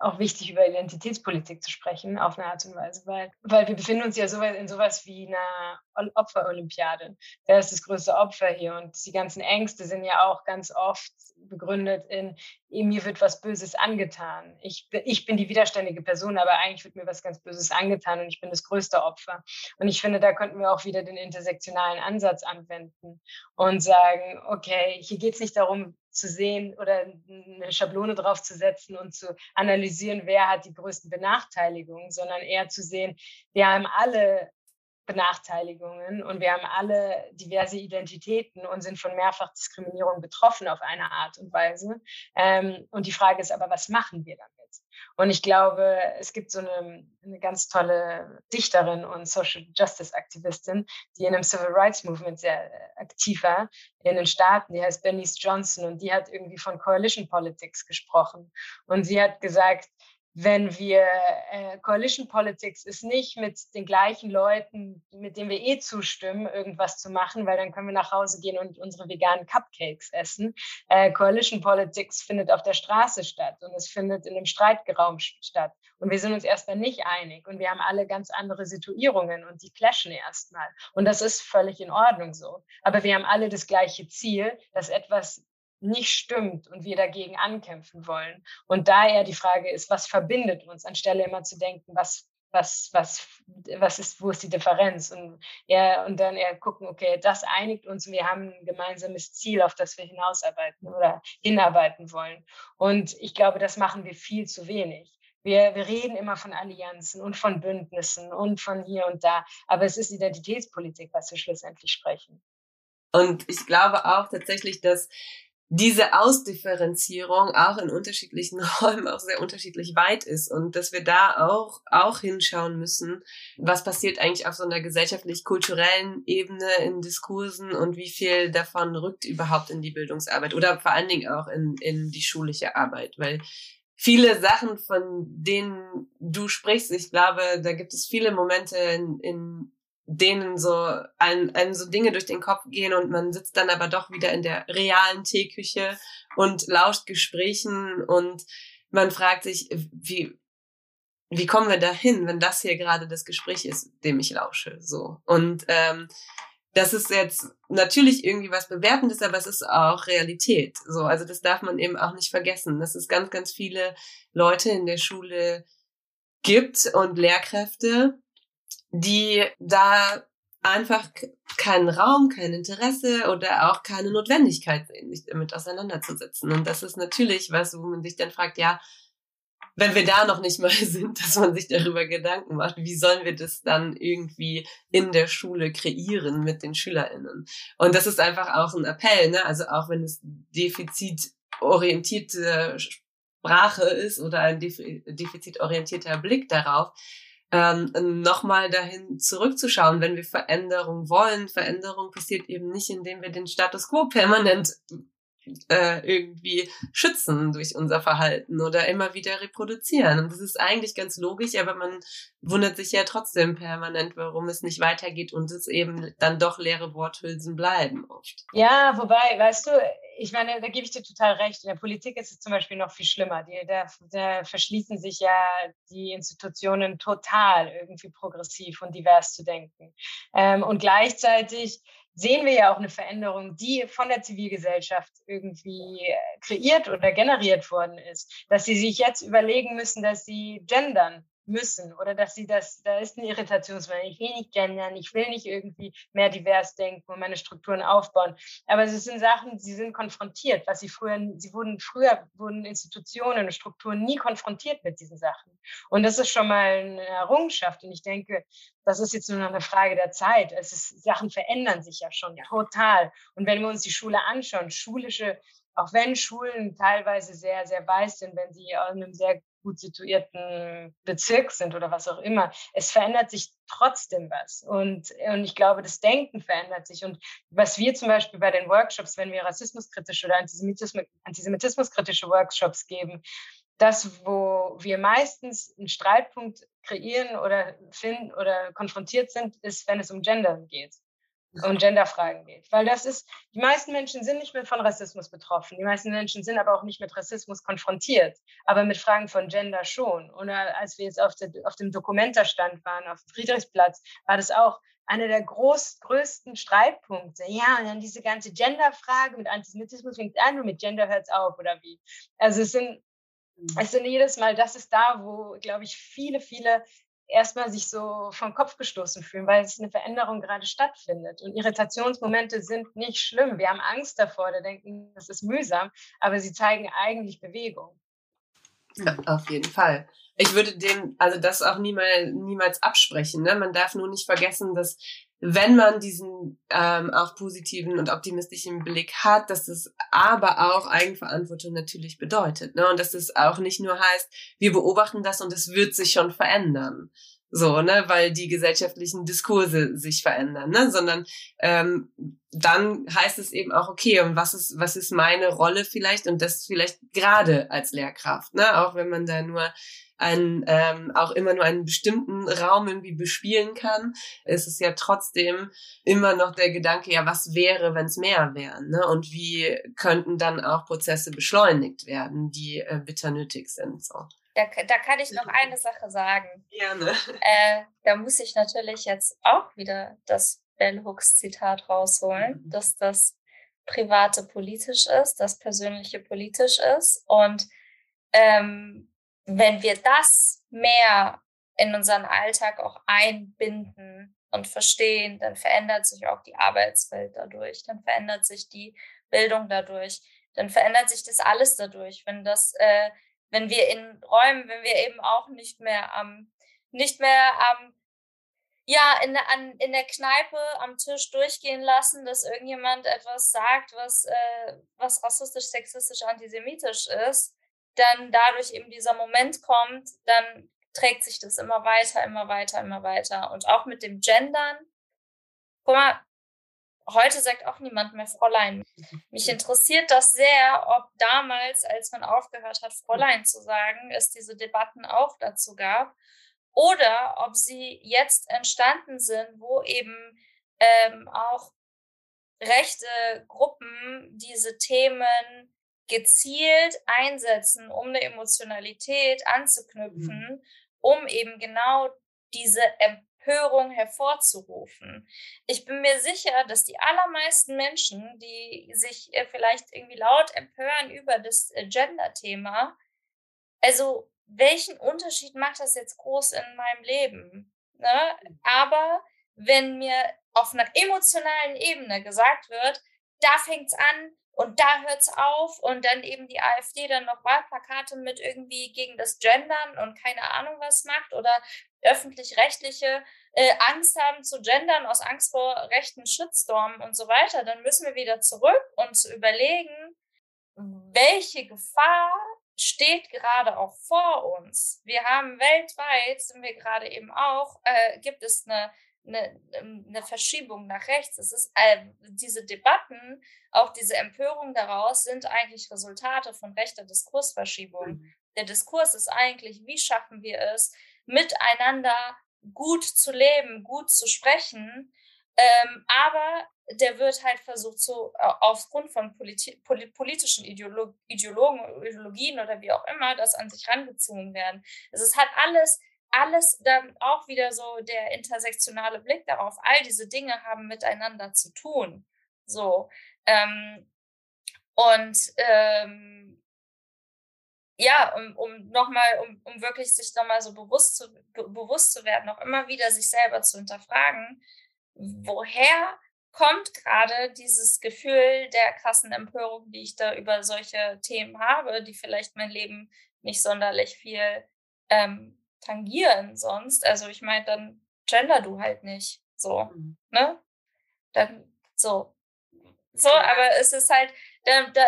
auch wichtig, über Identitätspolitik zu sprechen, auf eine Art und Weise, weil, weil wir befinden uns ja so in sowas wie einer Opferolympiade. Wer ist das größte Opfer hier? Und die ganzen Ängste sind ja auch ganz oft begründet in, mir wird was Böses angetan. Ich, ich bin die widerständige Person, aber eigentlich wird mir was ganz Böses angetan und ich bin das größte Opfer. Und ich finde, da könnten wir auch wieder den intersektionalen Ansatz anwenden und sagen, okay, hier geht es nicht darum, zu sehen oder eine Schablone drauf zu setzen und zu analysieren, wer hat die größten Benachteiligungen, sondern eher zu sehen, wir haben alle Benachteiligungen und wir haben alle diverse Identitäten und sind von Mehrfachdiskriminierung betroffen auf eine Art und Weise. Ähm, und die Frage ist aber, was machen wir damit? Und ich glaube, es gibt so eine, eine ganz tolle Dichterin und Social Justice Aktivistin, die in einem Civil Rights Movement sehr aktiv war in den Staaten. Die heißt Bernice Johnson und die hat irgendwie von Coalition Politics gesprochen. Und sie hat gesagt, wenn wir äh, Coalition Politics ist nicht mit den gleichen Leuten, mit denen wir eh zustimmen, irgendwas zu machen, weil dann können wir nach Hause gehen und unsere veganen Cupcakes essen. Äh, Coalition Politics findet auf der Straße statt und es findet in einem Streitgeraum statt. Und wir sind uns erstmal nicht einig und wir haben alle ganz andere Situierungen und die clashen erstmal. Und das ist völlig in Ordnung so. Aber wir haben alle das gleiche Ziel, dass etwas nicht stimmt und wir dagegen ankämpfen wollen. Und da eher die Frage ist, was verbindet uns, anstelle immer zu denken, was, was, was, was ist, wo ist die Differenz? Und, eher, und dann eher gucken, okay, das einigt uns und wir haben ein gemeinsames Ziel, auf das wir hinausarbeiten oder hinarbeiten wollen. Und ich glaube, das machen wir viel zu wenig. Wir, wir reden immer von Allianzen und von Bündnissen und von hier und da, aber es ist Identitätspolitik, was wir schlussendlich sprechen. Und ich glaube auch tatsächlich, dass diese Ausdifferenzierung auch in unterschiedlichen Räumen auch sehr unterschiedlich weit ist und dass wir da auch, auch hinschauen müssen, was passiert eigentlich auf so einer gesellschaftlich-kulturellen Ebene in Diskursen und wie viel davon rückt überhaupt in die Bildungsarbeit oder vor allen Dingen auch in, in die schulische Arbeit, weil viele Sachen, von denen du sprichst, ich glaube, da gibt es viele Momente in, in denen so einem, einem so Dinge durch den Kopf gehen und man sitzt dann aber doch wieder in der realen Teeküche und lauscht Gesprächen und man fragt sich, wie, wie kommen wir dahin, wenn das hier gerade das Gespräch ist, dem ich lausche, so. Und ähm, das ist jetzt natürlich irgendwie was Bewertendes, aber es ist auch Realität. So, also das darf man eben auch nicht vergessen, dass es ganz, ganz viele Leute in der Schule gibt und Lehrkräfte, die da einfach keinen Raum, kein Interesse oder auch keine Notwendigkeit sehen, sich damit auseinanderzusetzen. Und das ist natürlich was, wo man sich dann fragt, ja, wenn wir da noch nicht mal sind, dass man sich darüber Gedanken macht, wie sollen wir das dann irgendwie in der Schule kreieren mit den SchülerInnen? Und das ist einfach auch ein Appell, ne? Also auch wenn es Defizit defizitorientierte Sprache ist oder ein defizitorientierter Blick darauf, ähm, nochmal dahin zurückzuschauen, wenn wir Veränderung wollen. Veränderung passiert eben nicht, indem wir den Status quo permanent äh, irgendwie schützen durch unser Verhalten oder immer wieder reproduzieren. Und das ist eigentlich ganz logisch, aber man wundert sich ja trotzdem permanent, warum es nicht weitergeht und es eben dann doch leere Worthülsen bleiben oft. Ja, wobei, weißt du, ich meine, da gebe ich dir total recht. In der Politik ist es zum Beispiel noch viel schlimmer. Die, da, da verschließen sich ja die Institutionen total irgendwie progressiv und divers zu denken. Ähm, und gleichzeitig sehen wir ja auch eine Veränderung, die von der Zivilgesellschaft irgendwie äh, kreiert oder generiert worden ist, dass sie sich jetzt überlegen müssen, dass sie gendern müssen oder dass sie das, da ist eine Irritationswelle. Ich will nicht gendern, ich will nicht irgendwie mehr divers denken und meine Strukturen aufbauen. Aber es sind Sachen, sie sind konfrontiert, was sie früher, sie wurden früher, wurden Institutionen und Strukturen nie konfrontiert mit diesen Sachen. Und das ist schon mal eine Errungenschaft. Und ich denke, das ist jetzt nur noch eine Frage der Zeit. Es ist, Sachen verändern sich ja schon total. Und wenn wir uns die Schule anschauen, schulische auch wenn Schulen teilweise sehr, sehr weiß sind, wenn sie in einem sehr gut situierten Bezirk sind oder was auch immer. Es verändert sich trotzdem was. Und, und ich glaube, das Denken verändert sich. Und was wir zum Beispiel bei den Workshops, wenn wir rassismuskritische oder Antisemitismus, antisemitismuskritische Workshops geben, das, wo wir meistens einen Streitpunkt kreieren oder finden oder konfrontiert sind, ist, wenn es um Gender geht um Genderfragen geht. Weil das ist, die meisten Menschen sind nicht mehr von Rassismus betroffen. Die meisten Menschen sind aber auch nicht mit Rassismus konfrontiert, aber mit Fragen von Gender schon. Oder als wir jetzt auf, der, auf dem Dokumentarstand waren, auf Friedrichsplatz, war das auch einer der groß, größten Streitpunkte. Ja, und dann diese ganze Genderfrage mit Antisemitismus fängt an und mit Gender hört es auf, oder wie? Also es sind, es sind jedes Mal, das ist da, wo, glaube ich, viele, viele erstmal sich so vom Kopf gestoßen fühlen, weil es eine Veränderung gerade stattfindet. Und Irritationsmomente sind nicht schlimm. Wir haben Angst davor, da denken, das ist mühsam, aber sie zeigen eigentlich Bewegung. Ja, auf jeden Fall. Ich würde dem, also das auch niemals, niemals absprechen. Ne? Man darf nur nicht vergessen, dass wenn man diesen ähm, auch positiven und optimistischen Blick hat, dass es aber auch Eigenverantwortung natürlich bedeutet. Ne? Und dass es auch nicht nur heißt, wir beobachten das und es wird sich schon verändern. So, ne, weil die gesellschaftlichen Diskurse sich verändern, ne, sondern ähm, dann heißt es eben auch, okay, und was ist, was ist meine Rolle vielleicht und das vielleicht gerade als Lehrkraft, ne, auch wenn man da nur einen, ähm, auch immer nur einen bestimmten Raum irgendwie bespielen kann, ist es ja trotzdem immer noch der Gedanke, ja, was wäre, wenn es mehr wären, ne? Und wie könnten dann auch Prozesse beschleunigt werden, die äh, bitter nötig sind. So. Da, da kann ich noch eine Sache sagen. Gerne. Äh, da muss ich natürlich jetzt auch wieder das Bell Hooks Zitat rausholen, mhm. dass das Private politisch ist, das Persönliche politisch ist. Und ähm, wenn wir das mehr in unseren Alltag auch einbinden und verstehen, dann verändert sich auch die Arbeitswelt dadurch, dann verändert sich die Bildung dadurch, dann verändert sich das alles dadurch, wenn das, äh, wenn wir in Räumen, wenn wir eben auch nicht mehr am, nicht mehr am, ja, in der, an, in der Kneipe am Tisch durchgehen lassen, dass irgendjemand etwas sagt, was, äh, was rassistisch, sexistisch, antisemitisch ist, dann dadurch eben dieser Moment kommt, dann trägt sich das immer weiter, immer weiter, immer weiter. Und auch mit dem Gendern, guck mal, heute sagt auch niemand mehr Fräulein. Mich interessiert das sehr, ob damals, als man aufgehört hat, Fräulein zu sagen, es diese Debatten auch dazu gab. Oder ob sie jetzt entstanden sind, wo eben ähm, auch rechte Gruppen diese Themen gezielt einsetzen, um eine Emotionalität anzuknüpfen, mhm. um eben genau diese Empörung hervorzurufen. Ich bin mir sicher, dass die allermeisten Menschen, die sich äh, vielleicht irgendwie laut empören über das äh, Gender-Thema, also welchen Unterschied macht das jetzt groß in meinem Leben? Ne? Aber wenn mir auf einer emotionalen Ebene gesagt wird, da fängt es an, und da hört es auf und dann eben die AfD dann noch Wahlplakate mit irgendwie gegen das Gendern und keine Ahnung was macht oder öffentlich-rechtliche äh, Angst haben zu gendern aus Angst vor rechten Shitstorm und so weiter, dann müssen wir wieder zurück und überlegen, welche Gefahr steht gerade auch vor uns. Wir haben weltweit, sind wir gerade eben auch, äh, gibt es eine, eine, eine Verschiebung nach rechts. Es ist äh, diese Debatten, auch diese Empörung daraus sind eigentlich Resultate von rechter Diskursverschiebung. Mhm. Der Diskurs ist eigentlich, wie schaffen wir es, miteinander gut zu leben, gut zu sprechen, ähm, aber der wird halt versucht, so aufgrund von politi politischen Ideolo Ideologen, Ideologien oder wie auch immer, das an sich rangezogen werden. Es ist halt alles, alles dann auch wieder so der intersektionale Blick darauf. All diese Dinge haben miteinander zu tun. So. Ähm, und ähm, ja, um, um nochmal, um, um wirklich sich nochmal so bewusst zu, be bewusst zu werden, auch immer wieder sich selber zu hinterfragen, woher kommt gerade dieses Gefühl der krassen Empörung, die ich da über solche Themen habe, die vielleicht mein Leben nicht sonderlich viel ähm, tangieren sonst. Also ich meine, dann gender du halt nicht so, mhm. ne? Dann so. So, aber es ist halt, da, da,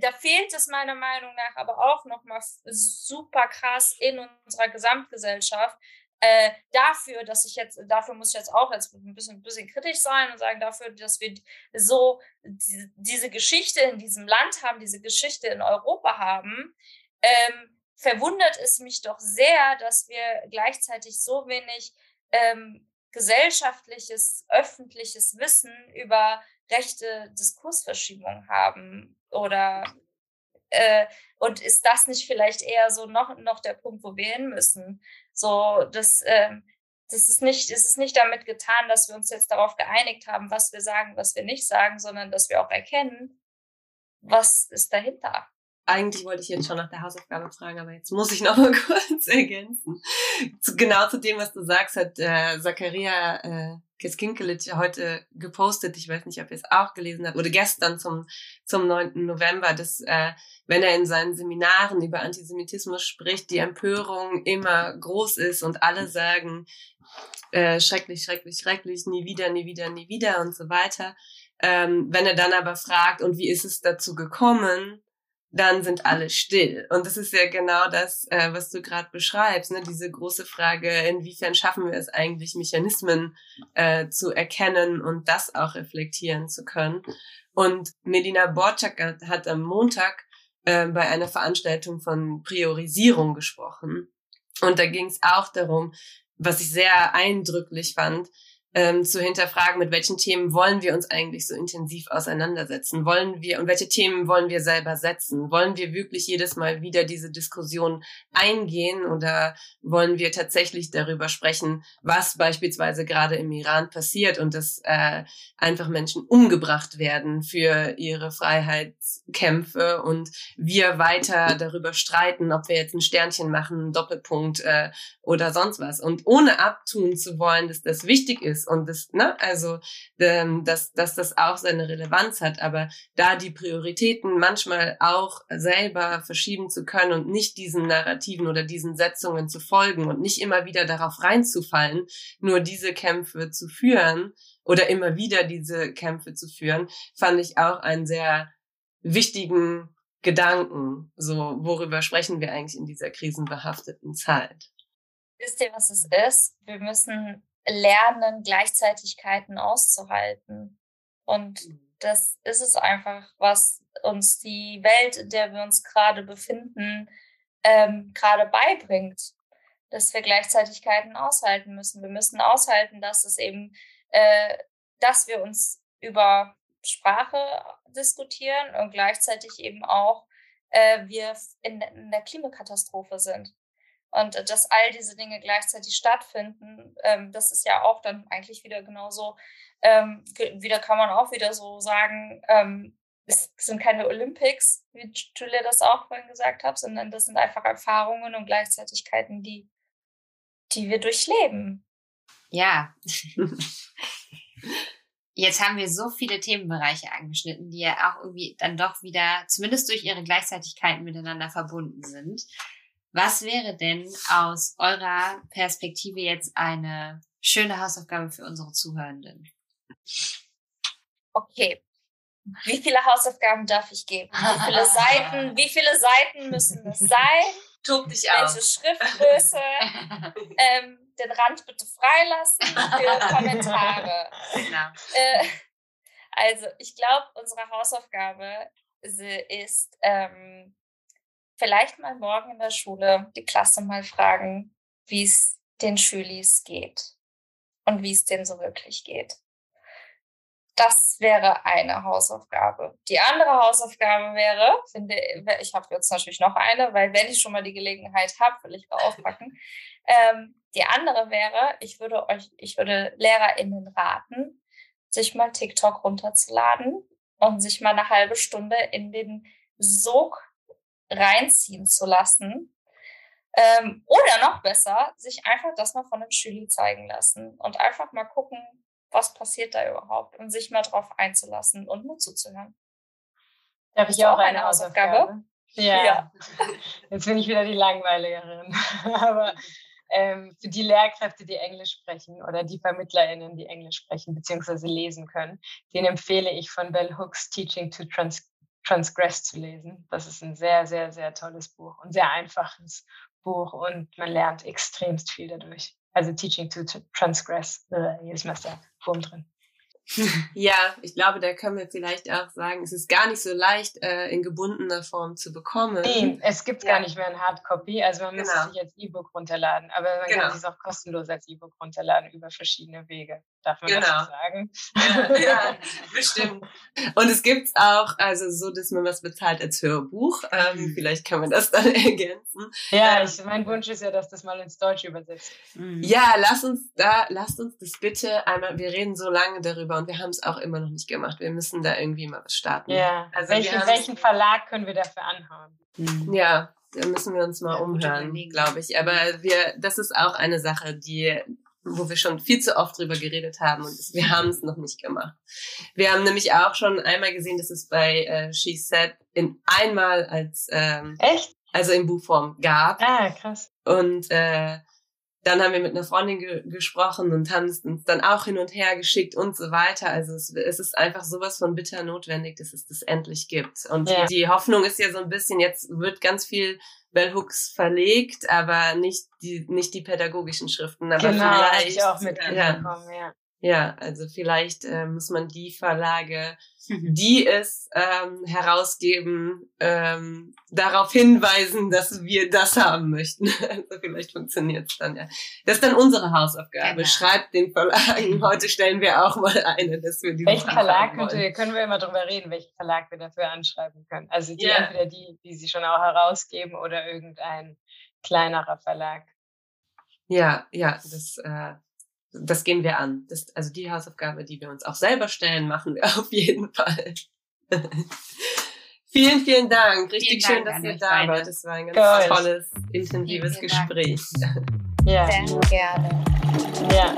da fehlt es meiner Meinung nach aber auch nochmal super krass in unserer Gesamtgesellschaft, äh, dafür, dass ich jetzt, dafür muss ich jetzt auch jetzt ein bisschen, ein bisschen kritisch sein und sagen, dafür, dass wir so die, diese Geschichte in diesem Land haben, diese Geschichte in Europa haben, ähm, verwundert es mich doch sehr, dass wir gleichzeitig so wenig ähm, gesellschaftliches, öffentliches Wissen über rechte Diskursverschiebung haben oder äh, und ist das nicht vielleicht eher so noch, noch der Punkt, wo wir hin müssen? So, das, äh, das ist nicht, es ist nicht damit getan, dass wir uns jetzt darauf geeinigt haben, was wir sagen, was wir nicht sagen, sondern dass wir auch erkennen, was ist dahinter. Eigentlich wollte ich jetzt schon nach der Hausaufgabe fragen, aber jetzt muss ich noch mal kurz ergänzen. Genau zu dem, was du sagst, hat äh, Zakaria äh, Keskinkelic heute gepostet, ich weiß nicht, ob ihr es auch gelesen habt, oder gestern zum, zum 9. November, dass äh, wenn er in seinen Seminaren über Antisemitismus spricht, die Empörung immer groß ist und alle sagen, äh, schrecklich, schrecklich, schrecklich, nie wieder, nie wieder, nie wieder und so weiter. Ähm, wenn er dann aber fragt, und wie ist es dazu gekommen, dann sind alle still. Und das ist ja genau das, äh, was du gerade beschreibst, ne? diese große Frage, inwiefern schaffen wir es eigentlich, Mechanismen äh, zu erkennen und das auch reflektieren zu können. Und Medina Borczak hat, hat am Montag äh, bei einer Veranstaltung von Priorisierung gesprochen. Und da ging es auch darum, was ich sehr eindrücklich fand, ähm, zu hinterfragen, mit welchen Themen wollen wir uns eigentlich so intensiv auseinandersetzen? Wollen wir und welche Themen wollen wir selber setzen? Wollen wir wirklich jedes Mal wieder diese Diskussion eingehen oder wollen wir tatsächlich darüber sprechen, was beispielsweise gerade im Iran passiert und dass äh, einfach Menschen umgebracht werden für ihre Freiheitskämpfe und wir weiter darüber streiten, ob wir jetzt ein Sternchen machen, einen Doppelpunkt äh, oder sonst was und ohne abtun zu wollen, dass das wichtig ist ist und das, ne, also ähm, dass, dass das auch seine Relevanz hat, aber da die Prioritäten manchmal auch selber verschieben zu können und nicht diesen Narrativen oder diesen Setzungen zu folgen und nicht immer wieder darauf reinzufallen, nur diese Kämpfe zu führen oder immer wieder diese Kämpfe zu führen, fand ich auch einen sehr wichtigen Gedanken. So, worüber sprechen wir eigentlich in dieser krisenbehafteten Zeit? Wisst ihr, was es ist? Wir müssen lernen, Gleichzeitigkeiten auszuhalten. Und mhm. das ist es einfach, was uns die Welt, in der wir uns gerade befinden, ähm, gerade beibringt, dass wir Gleichzeitigkeiten aushalten müssen. Wir müssen aushalten, dass es eben, äh, dass wir uns über Sprache diskutieren und gleichzeitig eben auch äh, wir in, in der Klimakatastrophe sind. Und dass all diese Dinge gleichzeitig stattfinden, ähm, das ist ja auch dann eigentlich wieder genauso, ähm, wieder kann man auch wieder so sagen, ähm, es sind keine Olympics, wie Julia das auch vorhin gesagt hat, sondern das sind einfach Erfahrungen und Gleichzeitigkeiten, die, die wir durchleben. Ja. Jetzt haben wir so viele Themenbereiche angeschnitten, die ja auch irgendwie dann doch wieder, zumindest durch ihre Gleichzeitigkeiten miteinander verbunden sind. Was wäre denn aus eurer Perspektive jetzt eine schöne Hausaufgabe für unsere Zuhörenden? Okay. Wie viele Hausaufgaben darf ich geben? Wie viele Seiten, wie viele Seiten müssen es sein? Tob dich Welche aus. Schriftgröße? ähm, den Rand bitte freilassen für Kommentare. Genau. Äh, also, ich glaube, unsere Hausaufgabe ist ähm, vielleicht mal morgen in der Schule die Klasse mal fragen, wie es den Schülis geht und wie es denen so wirklich geht. Das wäre eine Hausaufgabe. Die andere Hausaufgabe wäre, finde ich, habe jetzt natürlich noch eine, weil wenn ich schon mal die Gelegenheit habe, will ich aufpacken. Ähm, die andere wäre, ich würde euch, ich würde LehrerInnen raten, sich mal TikTok runterzuladen und sich mal eine halbe Stunde in den Sog reinziehen zu lassen. Ähm, oder noch besser, sich einfach das mal von einem Schüler zeigen lassen und einfach mal gucken, was passiert da überhaupt und sich mal drauf einzulassen und nur zuzuhören. Darf ich auch auch eine eine Hausaufgabe? Hausaufgabe? Ja. Ja. Jetzt bin ich wieder die Langweiligerin. Aber ähm, für die Lehrkräfte, die Englisch sprechen oder die VermittlerInnen, die Englisch sprechen bzw. lesen können, den empfehle ich von Bell Hooks Teaching to Trans Transgress zu lesen. Das ist ein sehr, sehr, sehr tolles Buch und sehr einfaches Buch und man lernt extremst viel dadurch. Also Teaching to Transgress, äh, jedes der Wurm drin. Ja, ich glaube, da können wir vielleicht auch sagen, es ist gar nicht so leicht äh, in gebundener Form zu bekommen. Nee, es gibt Ja. gar nicht mehr ein Hardcopy, also man muss Genau. es sich als E-Book runterladen, aber man Genau. kann es auch kostenlos als E-Book runterladen über verschiedene Wege. Darf man Genau. das so sagen? ja, bestimmt. Und es gibt's auch, also so, dass man was bezahlt als Hörbuch. Ähm, vielleicht kann man das dann ergänzen. Ja, Ähm, ich, mein Wunsch ist ja, dass das mal ins Deutsche übersetzt. Mhm. Ja, lass uns da, lasst uns das bitte einmal, wir reden so lange darüber und wir haben es auch immer noch nicht gemacht. Wir müssen da irgendwie mal was starten. Ja. Also welchen, welchen Verlag können wir dafür anhauen? Mhm. Ja, da müssen wir uns mal Ja, umhören, glaube ich. Aber wir, das ist auch eine Sache, die, wo wir schon viel zu oft drüber geredet haben und wir haben es noch nicht gemacht. Wir haben nämlich auch schon einmal gesehen, dass es bei äh, She Said in einmal als ähm, Echt? also in Buchform gab Ah, krass. und äh, dann haben wir mit einer Freundin ge gesprochen und haben es uns dann auch hin und her geschickt und so weiter. Also es, es ist einfach sowas von bitter notwendig, dass es das endlich gibt. Und Ja. die Hoffnung ist ja so ein bisschen, jetzt wird ganz viel Bell Hooks verlegt, aber nicht die, nicht die pädagogischen Schriften. Aber genau, vielleicht, ich auch ja, mitbekommen, ja. Ja, also vielleicht äh, muss man die Verlage, Mhm. die es ähm, herausgeben, ähm, darauf hinweisen, dass wir das haben möchten. Also vielleicht funktioniert es dann ja. Das ist dann unsere Hausaufgabe. Genau. Schreibt den Verlagen. Heute stellen wir auch mal eine, dass wir die Welchen Verlag könnte, können wir immer drüber reden, welchen Verlag wir dafür anschreiben können? Also die Ja. entweder die, die sie schon auch herausgeben oder irgendein kleinerer Verlag. Ja, ja, das, äh, das gehen wir an. Das, also die Hausaufgabe, die wir uns auch selber stellen, machen wir auf jeden Fall. vielen, vielen Dank. Richtig Vielen schön, Dank dass ihr da beide. wart. Das war ein ganz Geil. tolles, intensives Vielen, vielen Dank. Gespräch. Ja, Sehr gerne. ja.